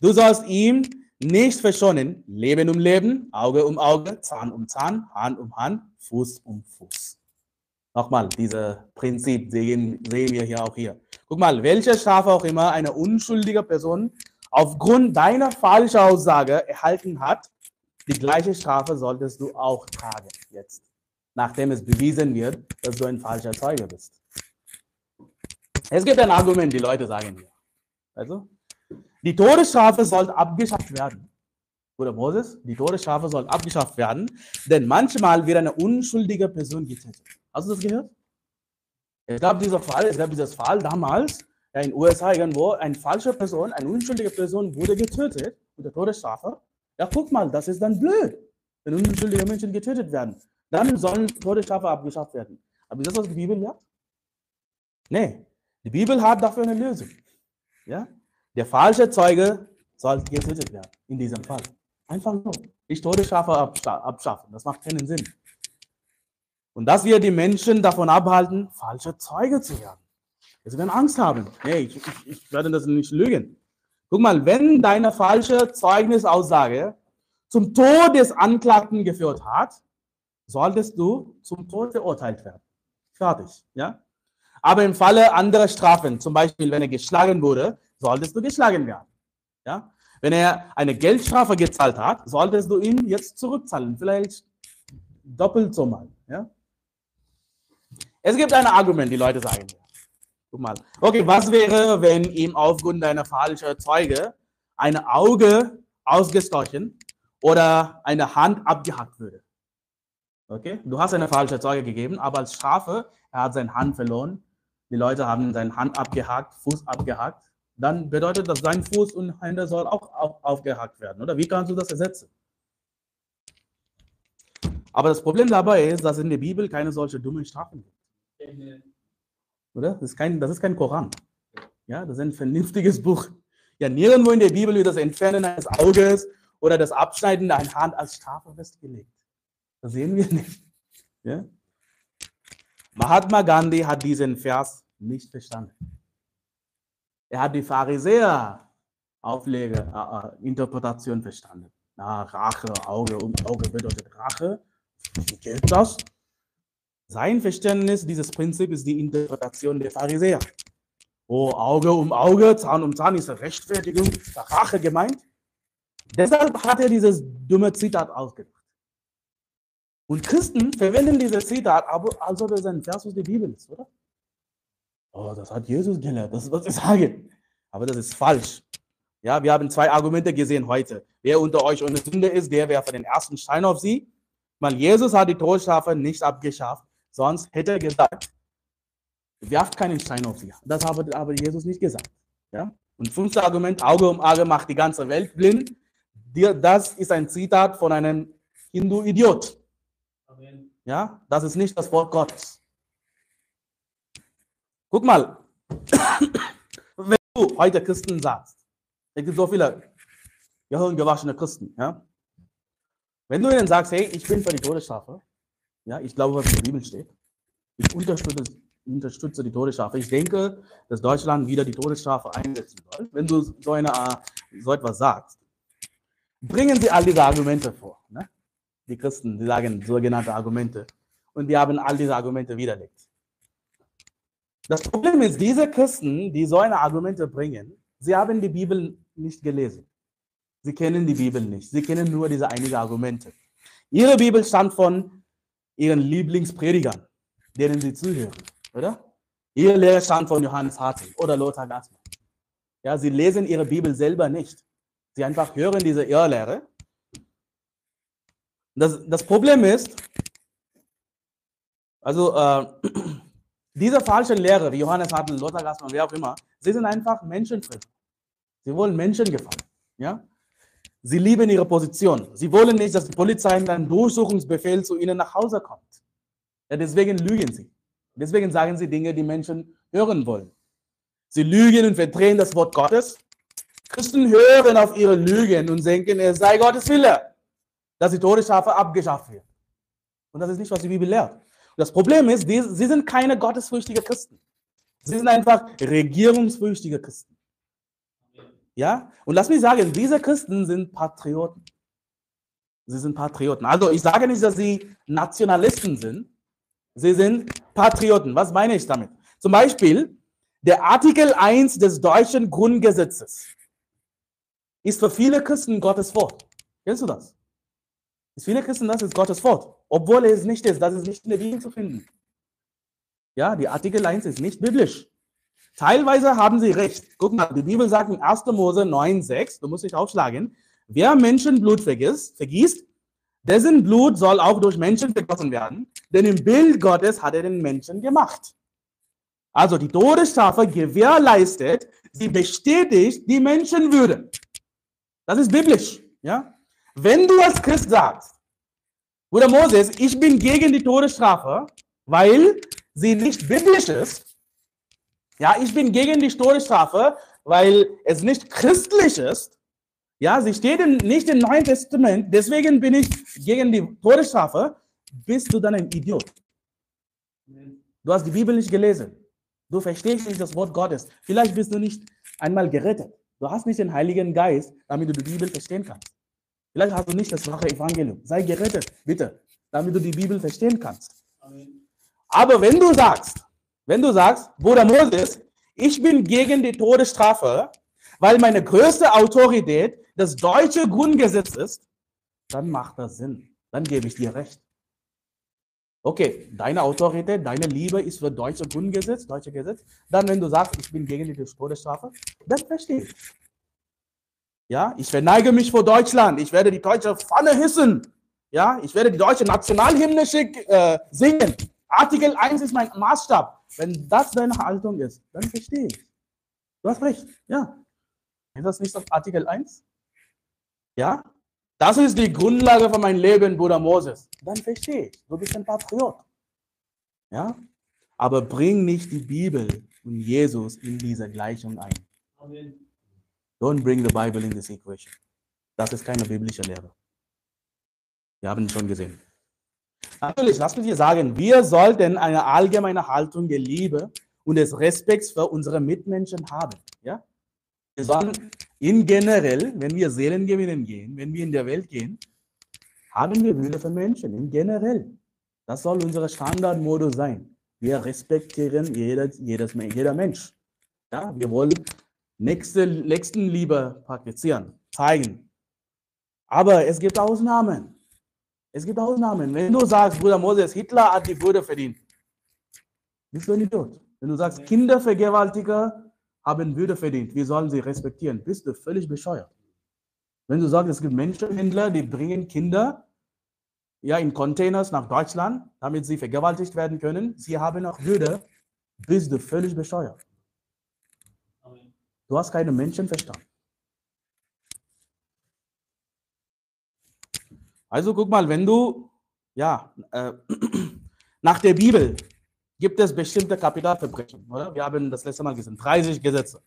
Du sollst ihm nicht verschonen, Leben um Leben, Auge um Auge, Zahn um Zahn, Hand um Hand, Fuß um Fuß. Nochmal, dieses Prinzip sehen, sehen wir hier auch hier. Guck mal, welche Strafe auch immer eine unschuldige Person aufgrund deiner falschen Aussage erhalten hat, die gleiche Strafe solltest du auch tragen jetzt, nachdem es bewiesen wird, dass du ein falscher Zeuge bist. Es gibt ein Argument, die Leute sagen hier. Also, die Todesstrafe soll abgeschafft werden. Bruder Moses, die Todesstrafe soll abgeschafft werden, denn manchmal wird eine unschuldige Person getötet. Hast du das gehört? Es gab dieser Fall, es gab dieses Fall damals in den USA irgendwo, eine falsche Person, eine unschuldige Person wurde getötet mit der Todesstrafe. Ja, guck mal, das ist dann blöd, wenn unschuldige Menschen getötet werden. Dann sollen Todesstrafe abgeschafft werden. Aber ist das, was die Bibel sagt? Nee, die Bibel hat dafür eine Lösung. Ja? Der falsche Zeuge soll getötet werden, in diesem Fall. Einfach nur. Nicht Todesstrafe abschaffen, das macht keinen Sinn. Und dass wir die Menschen davon abhalten, falsche Zeuge zu werden. Sie werden Angst haben. Nee, ich, ich, ich werde das nicht lügen. Guck mal, wenn deine falsche Zeugnisaussage zum Tod des Anklagten geführt hat, solltest du zum Tod verurteilt werden. Fertig, ja? Aber im Falle anderer Strafen, zum Beispiel wenn er geschlagen wurde, solltest du geschlagen werden. Ja? Wenn er eine Geldstrafe gezahlt hat, solltest du ihn jetzt zurückzahlen, vielleicht doppelt so mal. Ja? Es gibt ein Argument, die Leute sagen. Guck mal. Okay, was wäre, wenn ihm aufgrund deiner falschen Zeuge ein Auge ausgestochen oder eine Hand abgehackt würde? Okay, du hast eine falsche Zeuge gegeben, aber als Strafe, er hat seine Hand verloren. Die Leute haben seine Hand abgehackt, Fuß abgehackt dann bedeutet das, sein Fuß und Hände soll auch auf, aufgehackt werden, oder? Wie kannst du das ersetzen? Aber das Problem dabei ist, dass in der Bibel keine solche dummen Strafen gibt. Oder? Das ist kein, das ist kein Koran. Ja, das ist ein vernünftiges Buch. Ja, nirgendwo in der Bibel wird das Entfernen eines Auges oder das Abschneiden einer Hand als Strafe festgelegt. Sehen wir nicht. Ja? Mahatma Gandhi hat diesen Vers nicht verstanden. Er hat die Pharisäer Auflege, äh, äh, Interpretation verstanden. Na, Rache, Auge um Auge bedeutet Rache. Wie geht das? Sein Verständnis dieses Prinzip ist die Interpretation der Pharisäer. Oh, Auge um Auge, Zahn um Zahn ist eine Rechtfertigung, Rache gemeint. Deshalb hat er dieses dumme Zitat ausgedacht. Und Christen verwenden dieses Zitat, als ob es ein Vers aus der Bibel ist, oder? Oh, das hat Jesus gelehrt, das ist, was ich sage. Aber das ist falsch. Ja, wir haben zwei Argumente gesehen heute. Wer unter euch ohne Sünde ist, der werfe den ersten Stein auf sie. Weil Jesus hat die Todesstrafe nicht abgeschafft, Sonst hätte er gesagt, werft keinen Stein auf sie. Das hat aber Jesus nicht gesagt. Ja? Und fünftes Argument, Auge um Auge macht die ganze Welt blind. Das ist ein Zitat von einem Hindu-Idiot. Ja, das ist nicht das Wort Gottes. Guck mal, <coughs> wenn du heute Christen sagst, es gibt so viele gehirngewaschene Christen, ja. Wenn du ihnen sagst, hey, ich bin für die Todesstrafe, ja, ich glaube, was in der Bibel steht, ich unterstütze, unterstütze die Todesstrafe. Ich denke, dass Deutschland wieder die Todesstrafe einsetzen soll. Wenn du so, eine, so etwas sagst, bringen sie all diese Argumente vor. Die Christen, die sagen sogenannte Argumente. Und die haben all diese Argumente widerlegt. Das Problem ist, diese Christen, die so eine Argumente bringen, sie haben die Bibel nicht gelesen. Sie kennen die Bibel nicht. Sie kennen nur diese einigen Argumente. Ihre Bibel stammt von ihren Lieblingspredigern, denen sie zuhören, oder? Ihre Lehre stammt von Johannes Hartl oder Lothar Gassmann. Ja, sie lesen ihre Bibel selber nicht. Sie einfach hören diese Irrlehre. Das, das Problem ist, also äh, <clears throat> diese falschen Lehrer, wie Johannes Hartl, Lothar Gassmann, wer auch immer, sie sind einfach Menschenfresser. Sie wollen Menschen gefallen. Ja? Sie lieben ihre Position. Sie wollen nicht, dass die Polizei mit einem Durchsuchungsbefehl zu ihnen nach Hause kommt. Ja, deswegen lügen sie. Deswegen sagen sie Dinge, die Menschen hören wollen. Sie lügen und verdrehen das Wort Gottes. Christen hören auf ihre Lügen und denken, es sei Gottes Wille, dass die Todesstrafe abgeschafft wird. Und das ist nicht, was die Bibel lehrt. Und das Problem ist, die, sie sind keine gottesfürchtigen Christen. Sie sind einfach regierungsfürchtige Christen. Ja? Und lass mich sagen, diese Christen sind Patrioten. Sie sind Patrioten. Also ich sage nicht, dass sie Nationalisten sind. Sie sind Patrioten. Was meine ich damit? Zum Beispiel, der Artikel 1 des deutschen Grundgesetzes ist für viele Christen Gottes Wort. Kennst du das? Viele Christen, das ist Gottes Wort. Obwohl es nicht ist, das ist nicht in der Bibel zu finden. Ja, die Artikel 1 ist nicht biblisch. Teilweise haben sie recht. Guck mal, die Bibel sagt in 1. Mose 9,6, du musst dich aufschlagen, wer Menschenblut vergisst, vergießt, dessen Blut soll auch durch Menschen vergossen werden, denn im Bild Gottes hat er den Menschen gemacht. Also die Todesstrafe gewährleistet, sie bestätigt die Menschenwürde. Das ist biblisch. Ja? Wenn du als Christ sagst, Bruder Moses, ich bin gegen die Todesstrafe, weil sie nicht biblisch ist, ja, ich bin gegen die Todesstrafe, weil es nicht christlich ist. Ja, sie steht in, nicht im Neuen Testament, deswegen bin ich gegen die Todesstrafe. Bist du dann ein Idiot? Du hast die Bibel nicht gelesen. Du verstehst nicht das Wort Gottes. Vielleicht bist du nicht einmal gerettet. Du hast nicht den Heiligen Geist, damit du die Bibel verstehen kannst. Vielleicht hast du nicht das wahre Evangelium. Sei gerettet, bitte, damit du die Bibel verstehen kannst. Aber wenn du sagst, wenn du sagst, Bruder Moses, ich bin gegen die Todesstrafe, weil meine größte Autorität das deutsche Grundgesetz ist, dann macht das Sinn. Dann gebe ich dir recht. Okay, deine Autorität, deine Liebe ist für deutsche Grundgesetz, deutsche Gesetz. Dann, wenn du sagst, ich bin gegen die Todesstrafe, das verstehe ich. Ja, ich verneige mich vor Deutschland. Ich werde die deutsche Pfanne hissen. Ja, ich werde die deutsche Nationalhymne schick, äh, singen. Artikel 1 ist mein Maßstab. Wenn das deine Haltung ist, dann verstehe ich. Du hast recht, ja. Ist das nicht das Artikel 1? Ja? Das ist die Grundlage für mein Leben, Bruder Moses. Dann verstehe ich. Du bist ein Patriot. Ja? Aber bring nicht die Bibel und Jesus in diese Gleichung ein. Amen. Don't bring the Bible in this equation. Das ist keine biblische Lehre. Wir haben schon gesehen. Natürlich, lass mich dir sagen, wir sollten eine allgemeine Haltung der Liebe und des Respekts für unsere Mitmenschen haben. Ja? Wir sollen in generell, wenn wir Seelen gewinnen gehen, wenn wir in der Welt gehen, haben wir Würde für Menschen, in generell. Das soll unser Standardmodus sein. Wir respektieren jedes, jedes, jeder Mensch. Ja? Wir wollen nächste, Nächstenliebe praktizieren, zeigen. Aber es gibt Ausnahmen. Es gibt Ausnahmen. Wenn du sagst, Bruder Moses, Hitler hat die Würde verdient, bist du ein Idiot. Wenn du sagst, Kindervergewaltiger haben Würde verdient, wir sollen sie respektieren, bist du völlig bescheuert. Wenn du sagst, es gibt Menschenhändler, die bringen Kinder ja, in Containers nach Deutschland, damit sie vergewaltigt werden können. Sie haben auch Würde. Bist du völlig bescheuert. Du hast keinen Menschenverstand. Also guck mal, wenn du, ja, äh, <clears throat> nach der Bibel gibt es bestimmte Kapitalverbrechen, oder? Wir haben das letzte Mal gesehen, 30 Gesetze.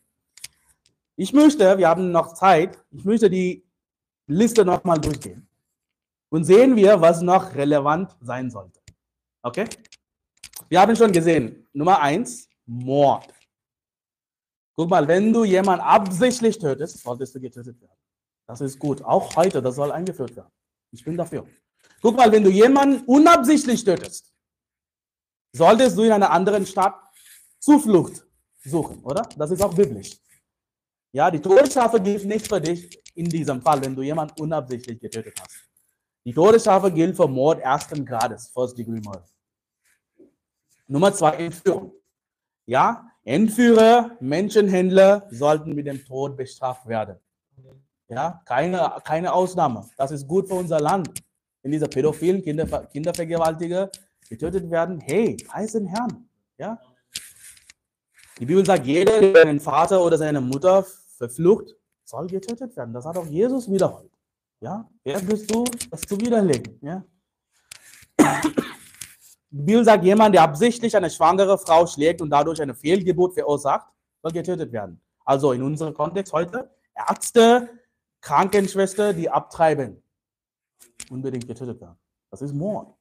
Ich möchte, wir haben noch Zeit, ich möchte die Liste nochmal durchgehen. Und sehen wir, was noch relevant sein sollte. Okay? Wir haben schon gesehen, Nummer eins, Mord. Guck mal, wenn du jemanden absichtlich tötest, solltest du getötet werden. Das ist gut. Auch heute, das soll eingeführt werden. Ich bin dafür. Guck mal, wenn du jemanden unabsichtlich tötest, solltest du in einer anderen Stadt Zuflucht suchen, oder? Das ist auch biblisch. Ja, die Todesstrafe gilt nicht für dich in diesem Fall, wenn du jemanden unabsichtlich getötet hast. Die Todesstrafe gilt für Mord ersten Grades, First Degree Murder. Nummer zwei, Entführung. Ja, Entführer, Menschenhändler sollten mit dem Tod bestraft werden. Ja, keine, keine Ausnahme. Das ist gut für unser Land. Wenn diese pädophilen Kinder, Kindervergewaltiger getötet werden, hey, preis den Herrn. Ja? Die Bibel sagt, jeder, der seinen Vater oder seine Mutter verflucht, soll getötet werden. Das hat auch Jesus wiederholt. Ja? Wer bist du, das zu widerlegen? Ja? Die Bibel sagt, jemand, der absichtlich eine schwangere Frau schlägt und dadurch eine Fehlgeburt verursacht, soll getötet werden. Also in unserem Kontext heute, Ärzte, Krankenschwester, die abtreiben, unbedingt getötet werden. Das ist Mord.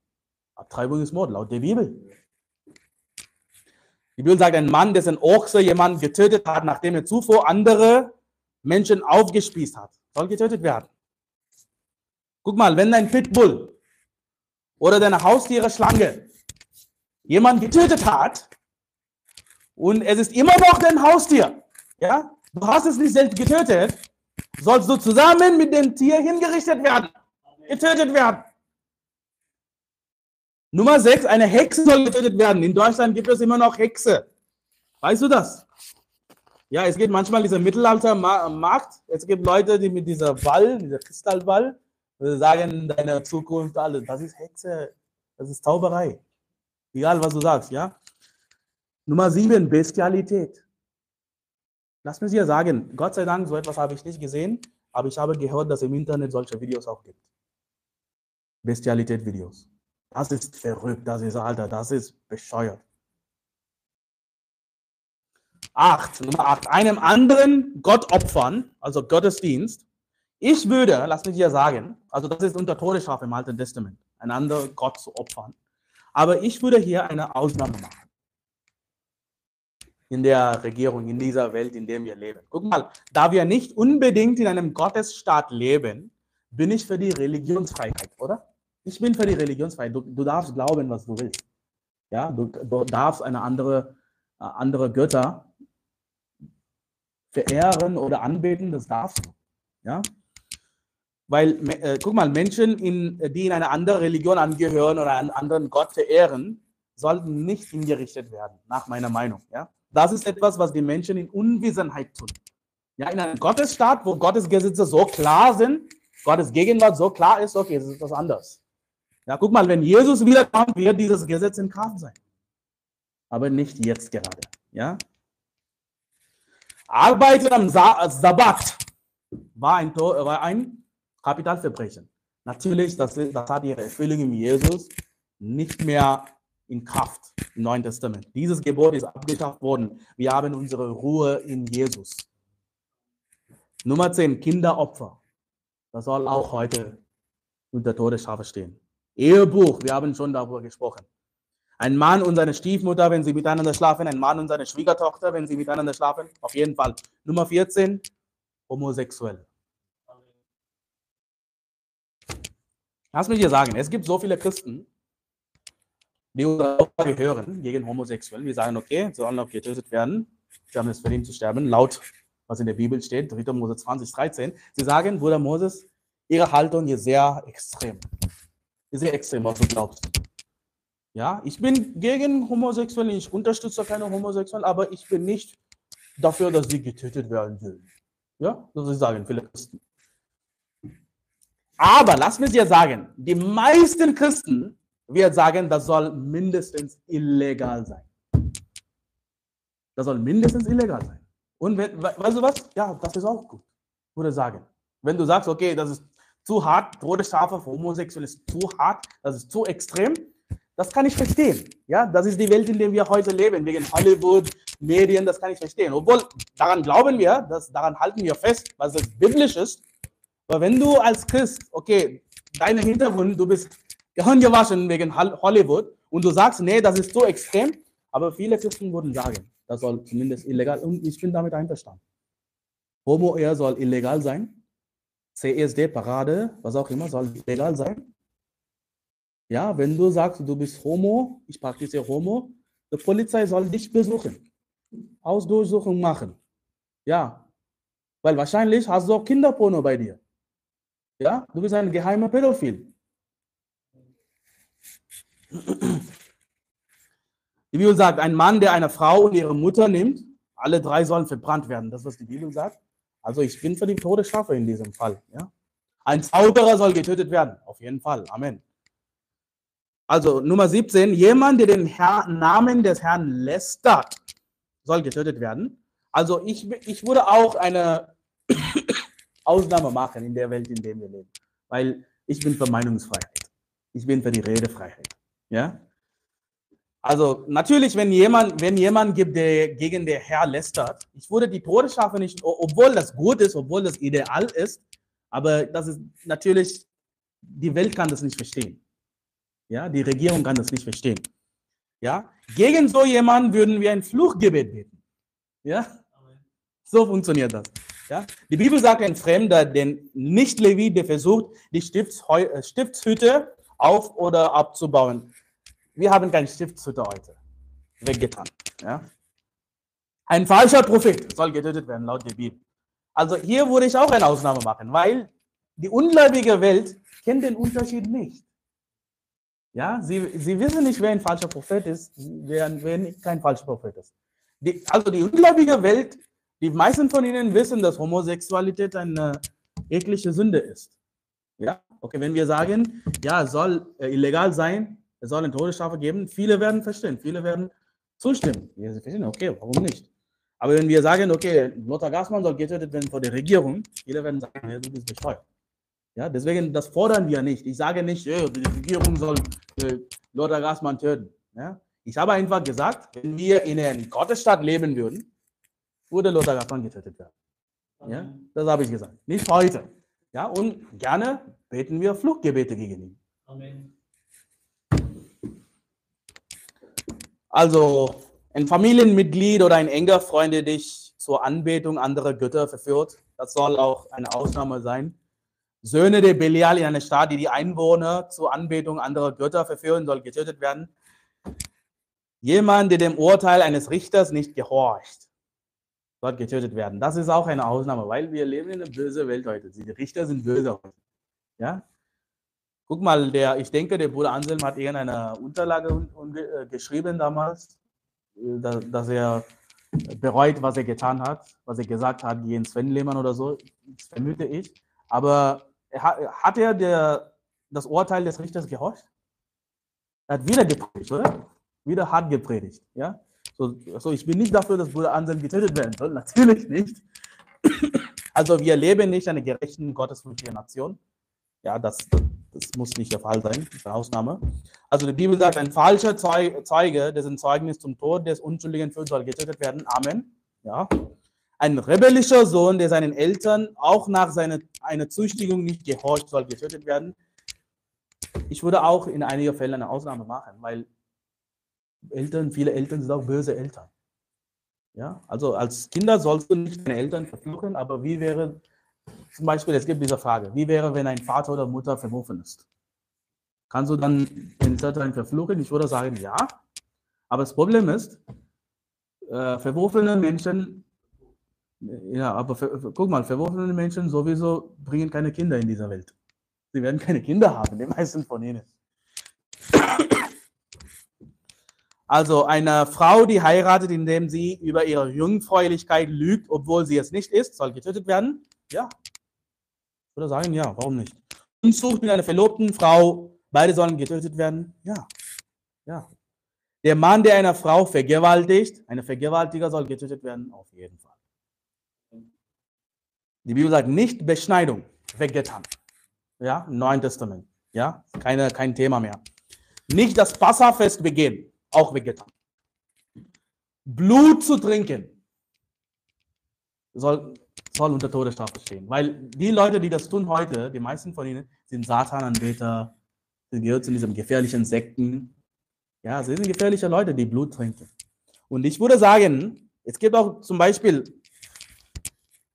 Abtreibung ist Mord, laut der Bibel. Die Bibel sagt, ein Mann, dessen Ochse jemand getötet hat, nachdem er zuvor andere Menschen aufgespießt hat, soll getötet werden. Guck mal, wenn dein Pitbull oder deine Haustiere Schlange jemand getötet hat und es ist immer noch dein Haustier, ja, du hast es nicht selbst getötet, sollst du zusammen mit dem Tier hingerichtet werden, getötet werden. Nummer 6, eine Hexe soll getötet werden. In Deutschland gibt es immer noch Hexe. Weißt du das? Ja, es geht manchmal dieser Mittelaltermarkt. Es gibt Leute, die mit dieser Ball, dieser Kristallball, sagen deine Zukunft alles. Das ist Hexe. Das ist Zauberei. Egal, was du sagst, ja? Nummer 7, Bestialität. Lass mich dir sagen, Gott sei Dank, so etwas habe ich nicht gesehen, aber ich habe gehört, dass im Internet solche Videos auch gibt. Bestialität-Videos. Das ist verrückt, das ist, Alter, das ist bescheuert. Acht, Nummer acht, einem anderen Gott opfern, also Gottesdienst. Ich würde, lass mich dir sagen, also das ist unter Todesstrafe im Alten Testament, ein anderer Gott zu opfern. Aber ich würde hier eine Ausnahme machen. In der Regierung, in dieser Welt, in der wir leben. Guck mal, da wir nicht unbedingt in einem Gottesstaat leben, bin ich für die Religionsfreiheit, oder? Ich bin für die Religionsfreiheit. Du, du darfst glauben, was du willst. Ja, du, du darfst eine andere, äh, andere Götter verehren oder anbeten, das darfst du. Ja? Weil, äh, guck mal, Menschen, in, die in eine andere Religion angehören oder einen anderen Gott verehren, sollten nicht hingerichtet werden, nach meiner Meinung. Ja? Das ist etwas, was die Menschen in Unwissenheit tun. Ja, in einem Gottesstaat, wo Gottes Gesetze so klar sind, Gottes Gegenwart so klar ist, okay, das ist was anderes. Ja, guck mal, wenn Jesus wiederkommt, wird dieses Gesetz in Kraft sein. Aber nicht jetzt gerade. Ja? Arbeiten am Sabbat war ein, war ein Kapitalverbrechen. Natürlich, das, das hat ihre Erfüllung in Jesus nicht mehr in Kraft im Neuen Testament. Dieses Gebot ist abgeschafft worden. Wir haben unsere Ruhe in Jesus. Nummer 10, Kinderopfer. Das soll auch heute unter Todesstrafe stehen. Ehebuch, wir haben schon darüber gesprochen. Ein Mann und seine Stiefmutter, wenn sie miteinander schlafen, ein Mann und seine Schwiegertochter, wenn sie miteinander schlafen, auf jeden Fall. Nummer 14, homosexuell. Lass mich dir sagen, es gibt so viele Christen, die unsere Aussage hören gegen Homosexuelle. Wir sagen, okay, sollen auch getötet werden. Sie haben es verdient zu sterben, laut was in der Bibel steht, 3. Mose 20, 13. Sie sagen, Bruder Moses, ihre Haltung ist sehr extrem sehr extrem, was du glaubst. Ja, ich bin gegen Homosexuelle, ich unterstütze keine Homosexuellen, aber ich bin nicht dafür, dass sie getötet werden sollen. Ja, ist sagen viele Christen. Aber lass mich dir sagen, die meisten Christen werden sagen, das soll mindestens illegal sein. Das soll mindestens illegal sein. Und wenn, weißt du was? Ja, das ist auch gut, würde sagen. Wenn du sagst, okay, das ist zu hart, Todesstrafe für Homosexuelle ist zu hart, das ist zu extrem, das kann ich verstehen. Ja, das ist die Welt, in der wir heute leben, wegen Hollywood, Medien, das kann ich verstehen. Obwohl, daran glauben wir, das, daran halten wir fest, was es biblisch ist. Aber wenn du als Christ, okay, dein Hintergrund, du bist gehirngewaschen wegen Hollywood und du sagst, nee, das ist zu extrem, aber viele Christen würden sagen, das soll zumindest illegal und ich bin damit einverstanden. Homo-Ehe soll illegal sein. CSD, Parade, was auch immer, soll illegal sein. Ja, wenn du sagst, du bist Homo, ich praktiziere Homo, die Polizei soll dich besuchen, Hausdurchsuchung machen. Ja, weil wahrscheinlich hast du auch Kinderporno bei dir. Ja, du bist ein geheimer Pädophil. Die Bibel sagt, ein Mann, der eine Frau und ihre Mutter nimmt, alle drei sollen verbrannt werden. Das ist, was die Bibel sagt. Also ich bin für die Todesstrafe in diesem Fall. Ja? Ein Zauberer soll getötet werden. Auf jeden Fall. Amen. Also Nummer 17, jemand, der den Herr, Namen des Herrn lästert, soll getötet werden. Also ich, ich würde auch eine Ausnahme machen in der Welt, in der wir leben. Weil ich bin für Meinungsfreiheit. Ich bin für die Redefreiheit. Ja? Also natürlich, wenn jemand, wenn jemand gibt, der gegen den Herr lästert, ich würde die Todesstrafe nicht, obwohl das gut ist, obwohl das ideal ist, aber das ist natürlich, die Welt kann das nicht verstehen. Ja, die Regierung kann das nicht verstehen. Ja, gegen so jemanden würden wir ein Fluchgebet beten. Ja, so funktioniert das. Ja, die Bibel sagt, ein Fremder, den Nicht-Levi, der versucht, die Stiftsheu äh, Stiftshütte auf- oder abzubauen. Wir haben keine Stiftshütte heute. Weggetan. Ja? Ein falscher Prophet soll getötet werden, laut der Bibel. Also hier würde ich auch eine Ausnahme machen, weil die ungläubige Welt kennt den Unterschied nicht. Ja, sie, sie wissen nicht, wer ein falscher Prophet ist, wer, wer kein falscher Prophet ist. Die, also die ungläubige Welt, die meisten von ihnen wissen, dass Homosexualität eine eklige Sünde ist. Ja, okay, wenn wir sagen, ja, es soll äh, illegal sein, es soll eine Todesstrafe geben, viele werden verstehen, viele werden zustimmen. Wir verstehen, okay, warum nicht? Aber wenn wir sagen, okay, Lothar Gassmann soll getötet werden vor der Regierung, viele werden sagen, ja, du bist bescheuert. Ja, deswegen, das fordern wir nicht. Ich sage nicht, die Regierung soll äh, Lothar Gassmann töten. Ja? Ich habe einfach gesagt, wenn wir in einer Gottesstadt leben würden, würde Lothar Gassmann getötet werden. Ja? Das habe ich gesagt. Nicht heute. Ja, und gerne beten wir Fluchtgebete gegen ihn. Amen. Also, ein Familienmitglied oder ein enger Freund, der dich zur Anbetung anderer Götter verführt, das soll auch eine Ausnahme sein. Söhne der Belial in einer Stadt, die die Einwohner zur Anbetung anderer Götter verführen, soll getötet werden. Jemand, der dem Urteil eines Richters nicht gehorcht, soll getötet werden. Das ist auch eine Ausnahme, weil wir leben in einer bösen Welt heute. Die Richter sind böse heute. Ja? Guck mal, der, ich denke, der Bruder Anselm hat irgendeine Unterlage äh, geschrieben damals, äh, dass er bereut, was er getan hat, was er gesagt hat gegen Sven Lehmann oder so. Das vermute ich. Aber hat er der, das Urteil des Richters gehorcht? Er hat wieder gepredigt, oder? Wieder hart gepredigt. Ja? So, so, ich bin nicht dafür, dass Bruder Anselm getötet werden soll. Natürlich nicht. <coughs> Also wir leben nicht in einer gerechten, gottesfürchtigen Nation. Ja, das, das muss nicht der Fall sein, das eine Ausnahme. Also die Bibel sagt, ein falscher Zeuge, dessen Zeugnis zum Tod des Unschuldigen führt, soll getötet werden. Amen. Ja. Ein rebellischer Sohn, der seinen Eltern auch nach seiner einer Züchtigung nicht gehorcht, soll getötet werden. Ich würde auch in einigen Fällen eine Ausnahme machen, weil Eltern, viele Eltern sind auch böse Eltern. Ja, also als Kinder sollst du nicht deine Eltern verfluchen, aber wie wäre, zum Beispiel, es gibt diese Frage, wie wäre, wenn ein Vater oder Mutter verworfen ist? Kannst du dann den Eltern verfluchen? Ich würde sagen, ja. Aber das Problem ist, äh, verworfene Menschen ja, aber für, guck mal, verworfene Menschen sowieso bringen keine Kinder in dieser Welt. Sie werden keine Kinder haben, die meisten von ihnen. Also eine Frau, die heiratet, indem sie über ihre Jungfräulichkeit lügt, obwohl sie es nicht ist, soll getötet werden? Ja. Würde sagen, ja, warum nicht? Unzucht mit einer verlobten Frau, beide sollen getötet werden? Ja. Ja. Der Mann, der eine Frau vergewaltigt, eine Vergewaltiger soll getötet werden? Auf jeden Fall. Die Bibel sagt nicht Beschneidung, weggetan. Ja, im Neuen Testament. Ja, keine, kein Thema mehr. Nicht das Passafest begehen, auch weggetan. Blut zu trinken, soll, soll unter Todesstrafe stehen. Weil die Leute, die das tun heute, die meisten von ihnen, sind Satananbeter, sie gehören zu diesen gefährlichen Sekten. Ja, sie sind gefährliche Leute, die Blut trinken. Und ich würde sagen, es gibt auch zum Beispiel,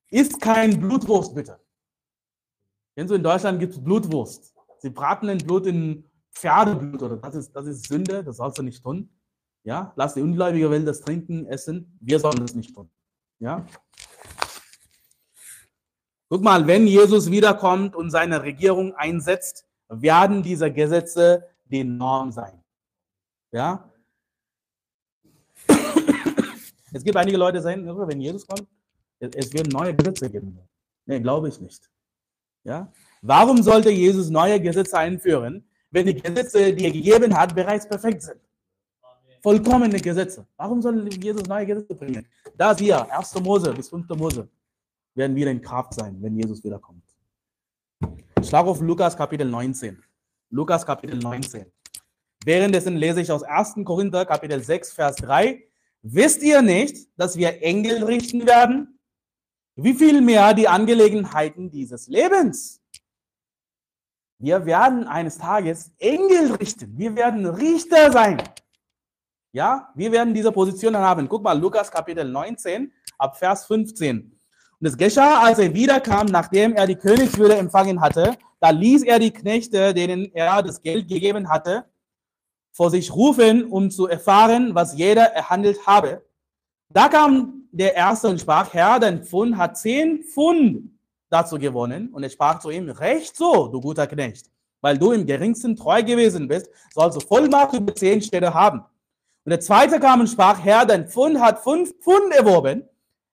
isst kein Blutwurst bitte. Kennst du, in Deutschland gibt es Blutwurst. Sie braten den Blut in Pferdeblut oder das ist, das ist Sünde, das sollst du nicht tun. Ja, lass die ungläubige Welt das trinken, essen. Wir sollen das nicht tun. Ja. Guck mal, wenn Jesus wiederkommt und seine Regierung einsetzt, werden diese Gesetze die Norm sein. Ja. Es gibt einige Leute, die sagen, wenn Jesus kommt, es wird neue Gesetze geben. Nee, glaube ich nicht. Ja. Warum sollte Jesus neue Gesetze einführen, wenn die Gesetze, die er gegeben hat, bereits perfekt sind? vollkommene Gesetze. Warum soll Jesus neue Gesetze bringen? Das hier, 1. Mose bis 5. Mose, werden wieder in Kraft sein, wenn Jesus wiederkommt. Schlag auf Lukas Kapitel 19. Lukas Kapitel 19. Währenddessen lese ich aus 1. Korinther Kapitel 6, Vers 3. Wisst ihr nicht, dass wir Engel richten werden? Wie viel mehr die Angelegenheiten dieses Lebens? Wir werden eines Tages Engel richten. Wir werden Richter sein. Ja, wir werden diese Position haben. Guck mal, Lukas Kapitel 19, ab Vers 15. Und es geschah, als er wiederkam, nachdem er die Königswürde empfangen hatte, da ließ er die Knechte, denen er das Geld gegeben hatte, vor sich rufen, um zu erfahren, was jeder erhandelt habe. Da kam der Erste und sprach, Herr, dein Pfund hat zehn Pfund dazu gewonnen. Und er sprach zu ihm, recht so, du guter Knecht, weil du im geringsten treu gewesen bist, sollst du Vollmacht über zehn Städte haben. Und der zweite kam und sprach, Herr, dein Pfund hat fünf Pfund erworben.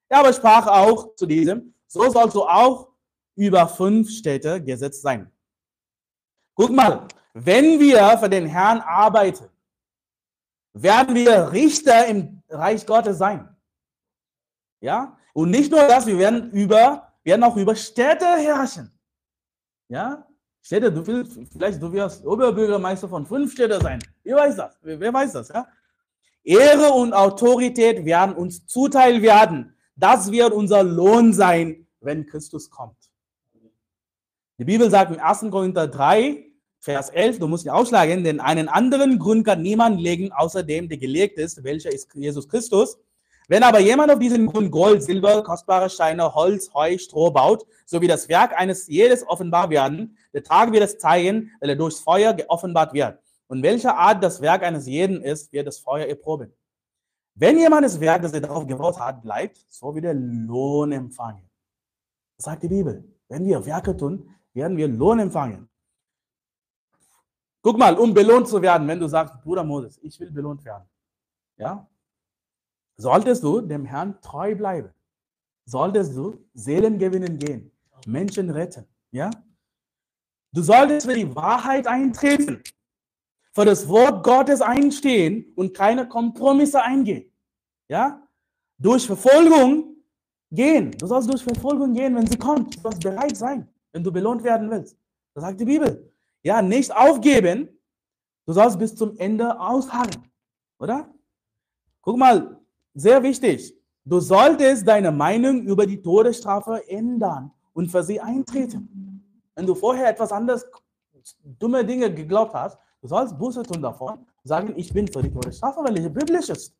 Er aber sprach auch zu diesem, so sollst du auch über fünf Städte gesetzt sein. Guck mal, wenn wir für den Herrn arbeiten, werden wir Richter im Reich Gottes sein. Ja? Und nicht nur das, wir werden über, werden auch über Städte herrschen. Ja? Städte, du willst, vielleicht du wirst Oberbürgermeister von fünf Städten sein. Wer weiß das? Wer weiß das? Ja? Ehre und Autorität werden uns zuteil werden. Das wird unser Lohn sein, wenn Christus kommt. Die Bibel sagt in 1. Korinther 3, Vers 11, du musst ihn ausschlagen, denn einen anderen Grund kann niemand legen, außer dem, der gelegt ist, welcher ist Jesus Christus. Wenn aber jemand auf diesen Grund Gold, Silber, kostbare Steine, Holz, Heu, Stroh baut, so wie das Werk eines jedes offenbar werden, der Tag wird es zeigen, weil er durchs Feuer geoffenbart wird. Und welcher Art das Werk eines jeden ist, wird das Feuer erproben. Wenn jemand das Werk, das er darauf gebaut hat, bleibt, so wird er Lohn empfangen. Das sagt die Bibel. Wenn wir Werke tun, werden wir Lohn empfangen. Guck mal, um belohnt zu werden, wenn du sagst, Bruder Moses, ich will belohnt werden. Ja? Solltest du dem Herrn treu bleiben. Solltest du Seelen gewinnen gehen. Menschen retten. Ja? Du solltest für die Wahrheit eintreten für das Wort Gottes einstehen und keine Kompromisse eingehen. Ja? Durch Verfolgung gehen. Du sollst durch Verfolgung gehen, wenn sie kommt. Du sollst bereit sein, wenn du belohnt werden willst. Das sagt die Bibel. Ja, nicht aufgeben. Du sollst bis zum Ende ausharren. Oder? Guck mal, sehr wichtig. Du solltest deine Meinung über die Todesstrafe ändern und für sie eintreten. Wenn du vorher etwas anderes, dumme Dinge geglaubt hast, Du sollst Buße tun davon, sagen, ich bin für die Todesstrafe, weil es biblisch ist.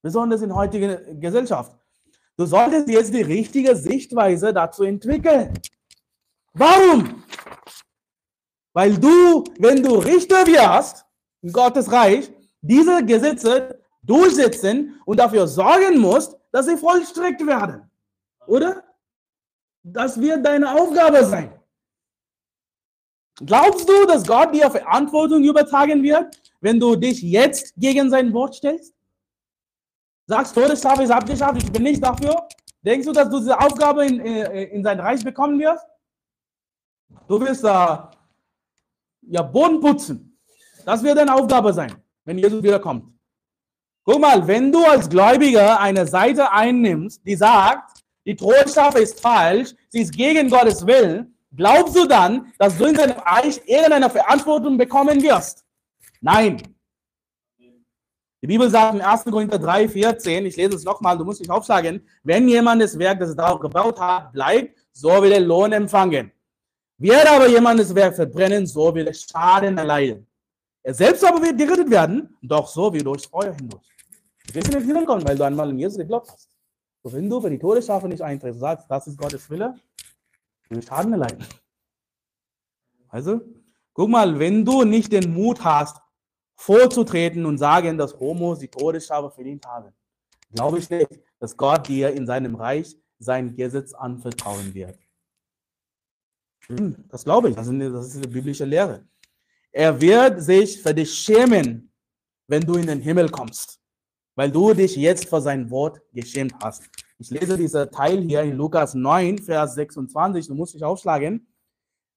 Besonders in heutiger Gesellschaft. Du solltest jetzt die richtige Sichtweise dazu entwickeln. Warum? Weil du, wenn du Richter wirst, in Gottes Reich, diese Gesetze durchsetzen und dafür sorgen musst, dass sie vollstreckt werden. Oder? Das wird deine Aufgabe sein. Glaubst du, dass Gott dir Verantwortung übertragen wird, wenn du dich jetzt gegen sein Wort stellst? Sagst, Todesstrafe ist abgeschafft, ich bin nicht dafür. Denkst du, dass du diese Aufgabe in, in, in sein Reich bekommen wirst? Du wirst da ja, Boden putzen. Das wird deine Aufgabe sein, wenn Jesus wiederkommt. Guck mal, wenn du als Gläubiger eine Seite einnimmst, die sagt, die Todesstrafe ist falsch, sie ist gegen Gottes Willen, glaubst du dann, dass du in deinem Reich irgendeine Verantwortung bekommen wirst? Nein. Die Bibel sagt in 1. Korinther 3, 14, ich lese es nochmal, du musst nicht aufschlagen, wenn jemand das Werk, das er darauf gebaut hat, bleibt, so will er Lohn empfangen. Wird aber jemand das Werk verbrennen, so will er Schaden erleiden. Er selbst aber wird gerettet werden, doch so wie durchs Feuer hindurch. Du wirst nicht hinkommen, weil du einmal in Jesus geglaubt hast. Und wenn du für die Todesstrafe nicht eintrittst, sagst, das ist Gottes Wille, will Schaden erleiden. Also, guck mal, wenn du nicht den Mut hast, vorzutreten und sagen, dass Homos die Todesstrafe verdient haben, glaube ich nicht, dass Gott dir in seinem Reich sein Gesetz anvertrauen wird. Hm, das glaube ich, das ist eine biblische Lehre. Er wird sich für dich schämen, wenn du in den Himmel kommst, weil du dich jetzt vor sein Wort geschämt hast. Ich lese diesen Teil hier in Lukas 9, Vers 26, du musst dich aufschlagen.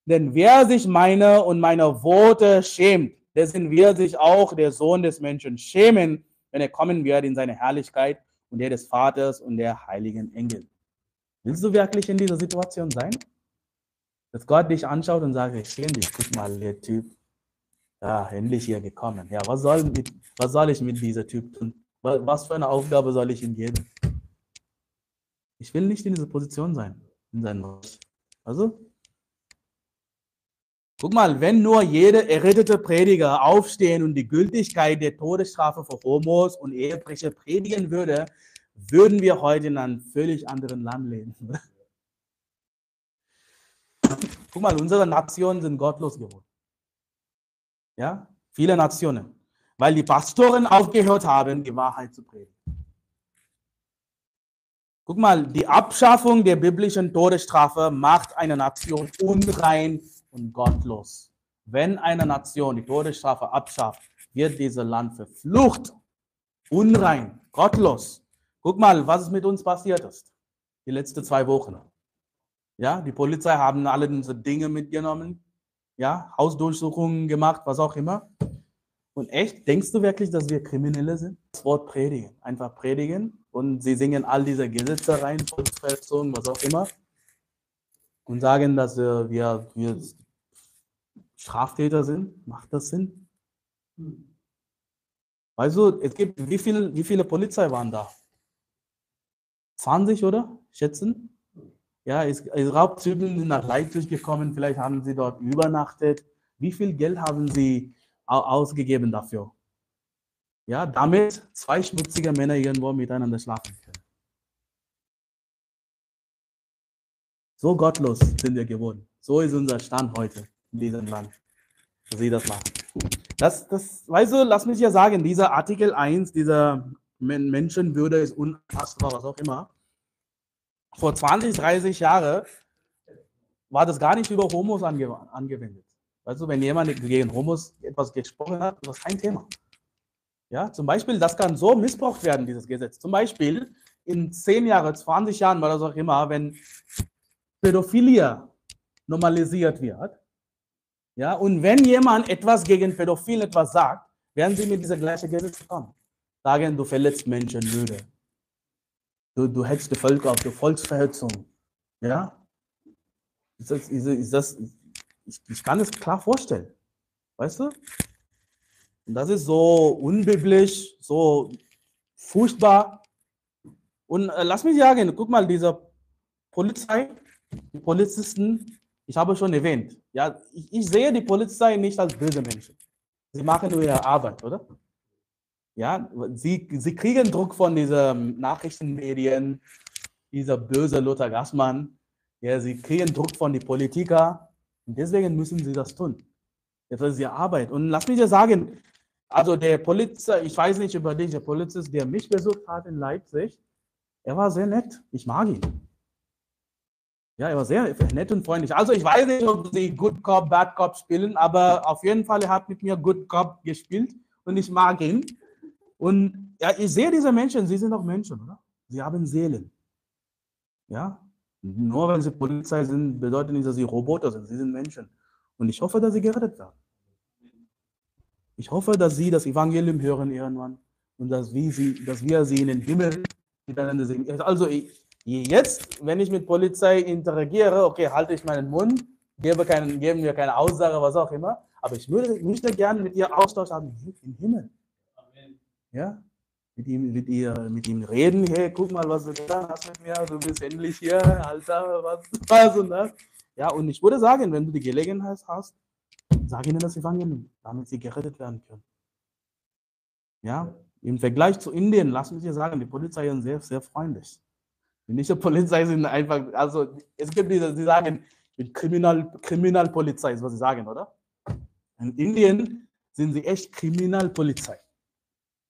Denn wer sich meiner und meiner Worte schämt, dessen wird sich auch der Sohn des Menschen schämen, wenn er kommen wird in seine Herrlichkeit und der des Vaters und der heiligen Engel. Willst du wirklich in dieser Situation sein? Dass Gott dich anschaut und sagt, ich schäme dich, guck mal, der Typ, ja, endlich hier gekommen. Ja, was soll, was soll ich mit dieser Typ tun? Was für eine Aufgabe soll ich ihm geben? Ich will nicht in dieser Position sein, in seinem Reich. Also, guck mal, wenn nur jeder errettete Prediger aufstehen und die Gültigkeit der Todesstrafe für Homos und Ehebrecher predigen würde, würden wir heute in einem völlig anderen Land leben. Guck mal, unsere Nationen sind gottlos geworden. Ja, viele Nationen. Weil die Pastoren aufgehört haben, die Wahrheit zu predigen. Guck mal, die Abschaffung der biblischen Todesstrafe macht eine Nation unrein und gottlos. Wenn eine Nation die Todesstrafe abschafft, wird dieses Land verflucht, unrein, gottlos. Guck mal, was mit uns passiert ist, die letzten zwei Wochen. Ja, die Polizei haben alle diese Dinge mitgenommen, ja, Hausdurchsuchungen gemacht, was auch immer. Und echt, denkst du wirklich, dass wir Kriminelle sind? Das Wort predigen, einfach predigen und sie singen all diese Gesetze rein, Volksverhetzung, was auch immer, und sagen, dass wir, wir Straftäter sind. Macht das Sinn? Weißt du, es gibt, wie viele, wie viele Polizei waren da? 20, oder? Schätzen? Ja, es, es Raubzüge sind nach Leipzig gekommen, vielleicht haben sie dort übernachtet. Wie viel Geld haben sie ausgegeben dafür? Ja, damit zwei schmutzige Männer irgendwo miteinander schlafen können. So gottlos sind wir geworden. So ist unser Stand heute in diesem Land. Dass sie das machen. Das, das, weißt du, lass mich ja sagen, dieser Artikel 1, dieser Menschenwürde ist unfassbar, was auch immer. Vor 20, 30 Jahren war das gar nicht über Homos ange angewendet. Du, wenn jemand gegen Homos etwas gesprochen hat, das ist kein Thema. Ja, zum Beispiel, das kann so missbraucht werden, dieses Gesetz. Zum Beispiel in 10 Jahren, 20 Jahren, was auch immer, wenn Pädophilie normalisiert wird, ja, und wenn jemand etwas gegen Pädophil etwas sagt, werden sie mit dieser gleichen Gesetz kommen. Sagen, du verletzt Menschenwürde. Du, du hetzt die Völker auf die Volksverhetzung. Ja? Ist das, ist, ist das, ich, ich kann es klar vorstellen. Weißt du? Und das ist so unbiblisch, so furchtbar. Und äh, lass mich sagen, guck mal, diese Polizei, die Polizisten, ich habe schon erwähnt, ja, ich, ich sehe die Polizei nicht als böse Menschen. Sie machen nur ihre Arbeit, oder? Ja, sie, sie kriegen Druck von diesen Nachrichtenmedien, dieser böse Lothar Gassmann. Ja, sie kriegen Druck von den Politikern und deswegen müssen sie das tun. Das ist ihre Arbeit. Und lass mich dir sagen, also der Polizist, ich weiß nicht über dich, der Polizist, der mich besucht hat in Leipzig, er war sehr nett. Ich mag ihn. Ja, er war sehr nett und freundlich. Also ich weiß nicht, ob sie Good Cop, Bad Cop spielen, aber auf jeden Fall, er hat mit mir Good Cop gespielt und ich mag ihn. Und ja, ich sehe diese Menschen, sie sind auch Menschen, oder? Sie haben Seelen. Ja? Nur wenn sie Polizei sind, bedeutet nicht, dass sie Roboter sind. Sie sind Menschen. Und ich hoffe, dass sie gerettet werden. Ich hoffe, dass sie das Evangelium hören irgendwann und dass wir sie, dass wir sie in den Himmel miteinander sehen. Also jetzt, wenn ich mit Polizei interagiere, okay, halte ich meinen Mund, gebe, keinen, geben mir keine Aussage, was auch immer, aber ich würde, möchte gerne mit ihr Austausch haben im Himmel. Ja? Mit ihm, mit, ihr, mit ihm reden, hey, guck mal, was du getan hast mit mir, du bist endlich hier, Alter, was, <laughs> was und das. Ja, und ich würde sagen, wenn du die Gelegenheit hast, sag ihnen das Evangelium, damit sie gerettet werden können. Ja, im Vergleich zu Indien, lass mich dir sagen, die Polizei ist sehr, sehr freundlich. Die die Polizei sind einfach, also es gibt diese, die sagen, Kriminal, Kriminalpolizei ist, was sie sagen, oder? In Indien sind sie echt Kriminalpolizei.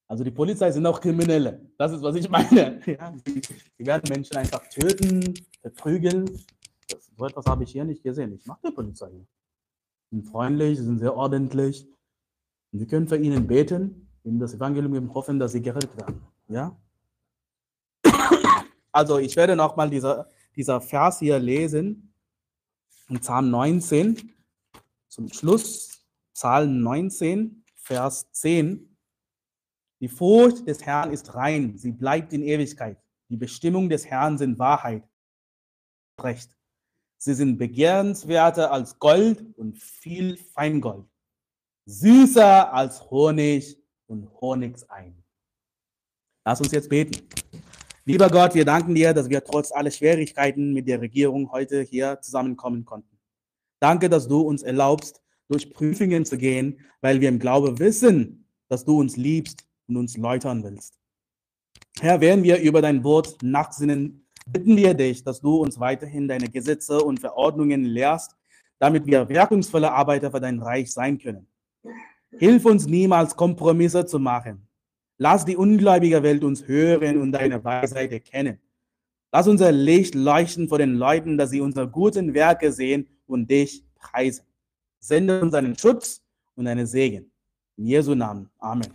Also die Polizei sind auch Kriminelle. Das ist, was ich meine. Ja, die, werden Menschen einfach töten, verprügeln. Das, so etwas habe ich hier nicht gesehen. Ich mache die Polizei. Sie sind freundlich, sie sind sehr ordentlich. Und wir können für ihnen beten, ihnen das Evangelium geben, hoffen, dass sie gerettet werden. Ja? Also ich werde nochmal dieser, dieser Vers hier lesen. In Psalm 19, zum Schluss, Psalm 19, Vers 10. Die Furcht des Herrn ist rein, sie bleibt in Ewigkeit. Die Bestimmung des Herrn sind Wahrheit, Recht. Sie sind begehrenswerter als Gold und viel Feingold, süßer als Honig und Honigsein. Lass uns jetzt beten. Lieber Gott, wir danken dir, dass wir trotz aller Schwierigkeiten mit der Regierung heute hier zusammenkommen konnten. Danke, dass du uns erlaubst, durch Prüfungen zu gehen, weil wir im Glaube wissen, dass du uns liebst und uns läutern willst. Herr, während wir über dein Wort nachsinnen, bitten wir dich, dass du uns weiterhin deine Gesetze und Verordnungen lehrst, damit wir wirkungsvolle Arbeiter für dein Reich sein können. Hilf uns niemals Kompromisse zu machen. Lass die ungläubige Welt uns hören und deine Weisheit erkennen. Lass unser Licht leuchten vor den Leuten, dass sie unsere guten Werke sehen und dich preisen. Sende uns deinen Schutz und deinen Segen. In Jesu Namen. Amen.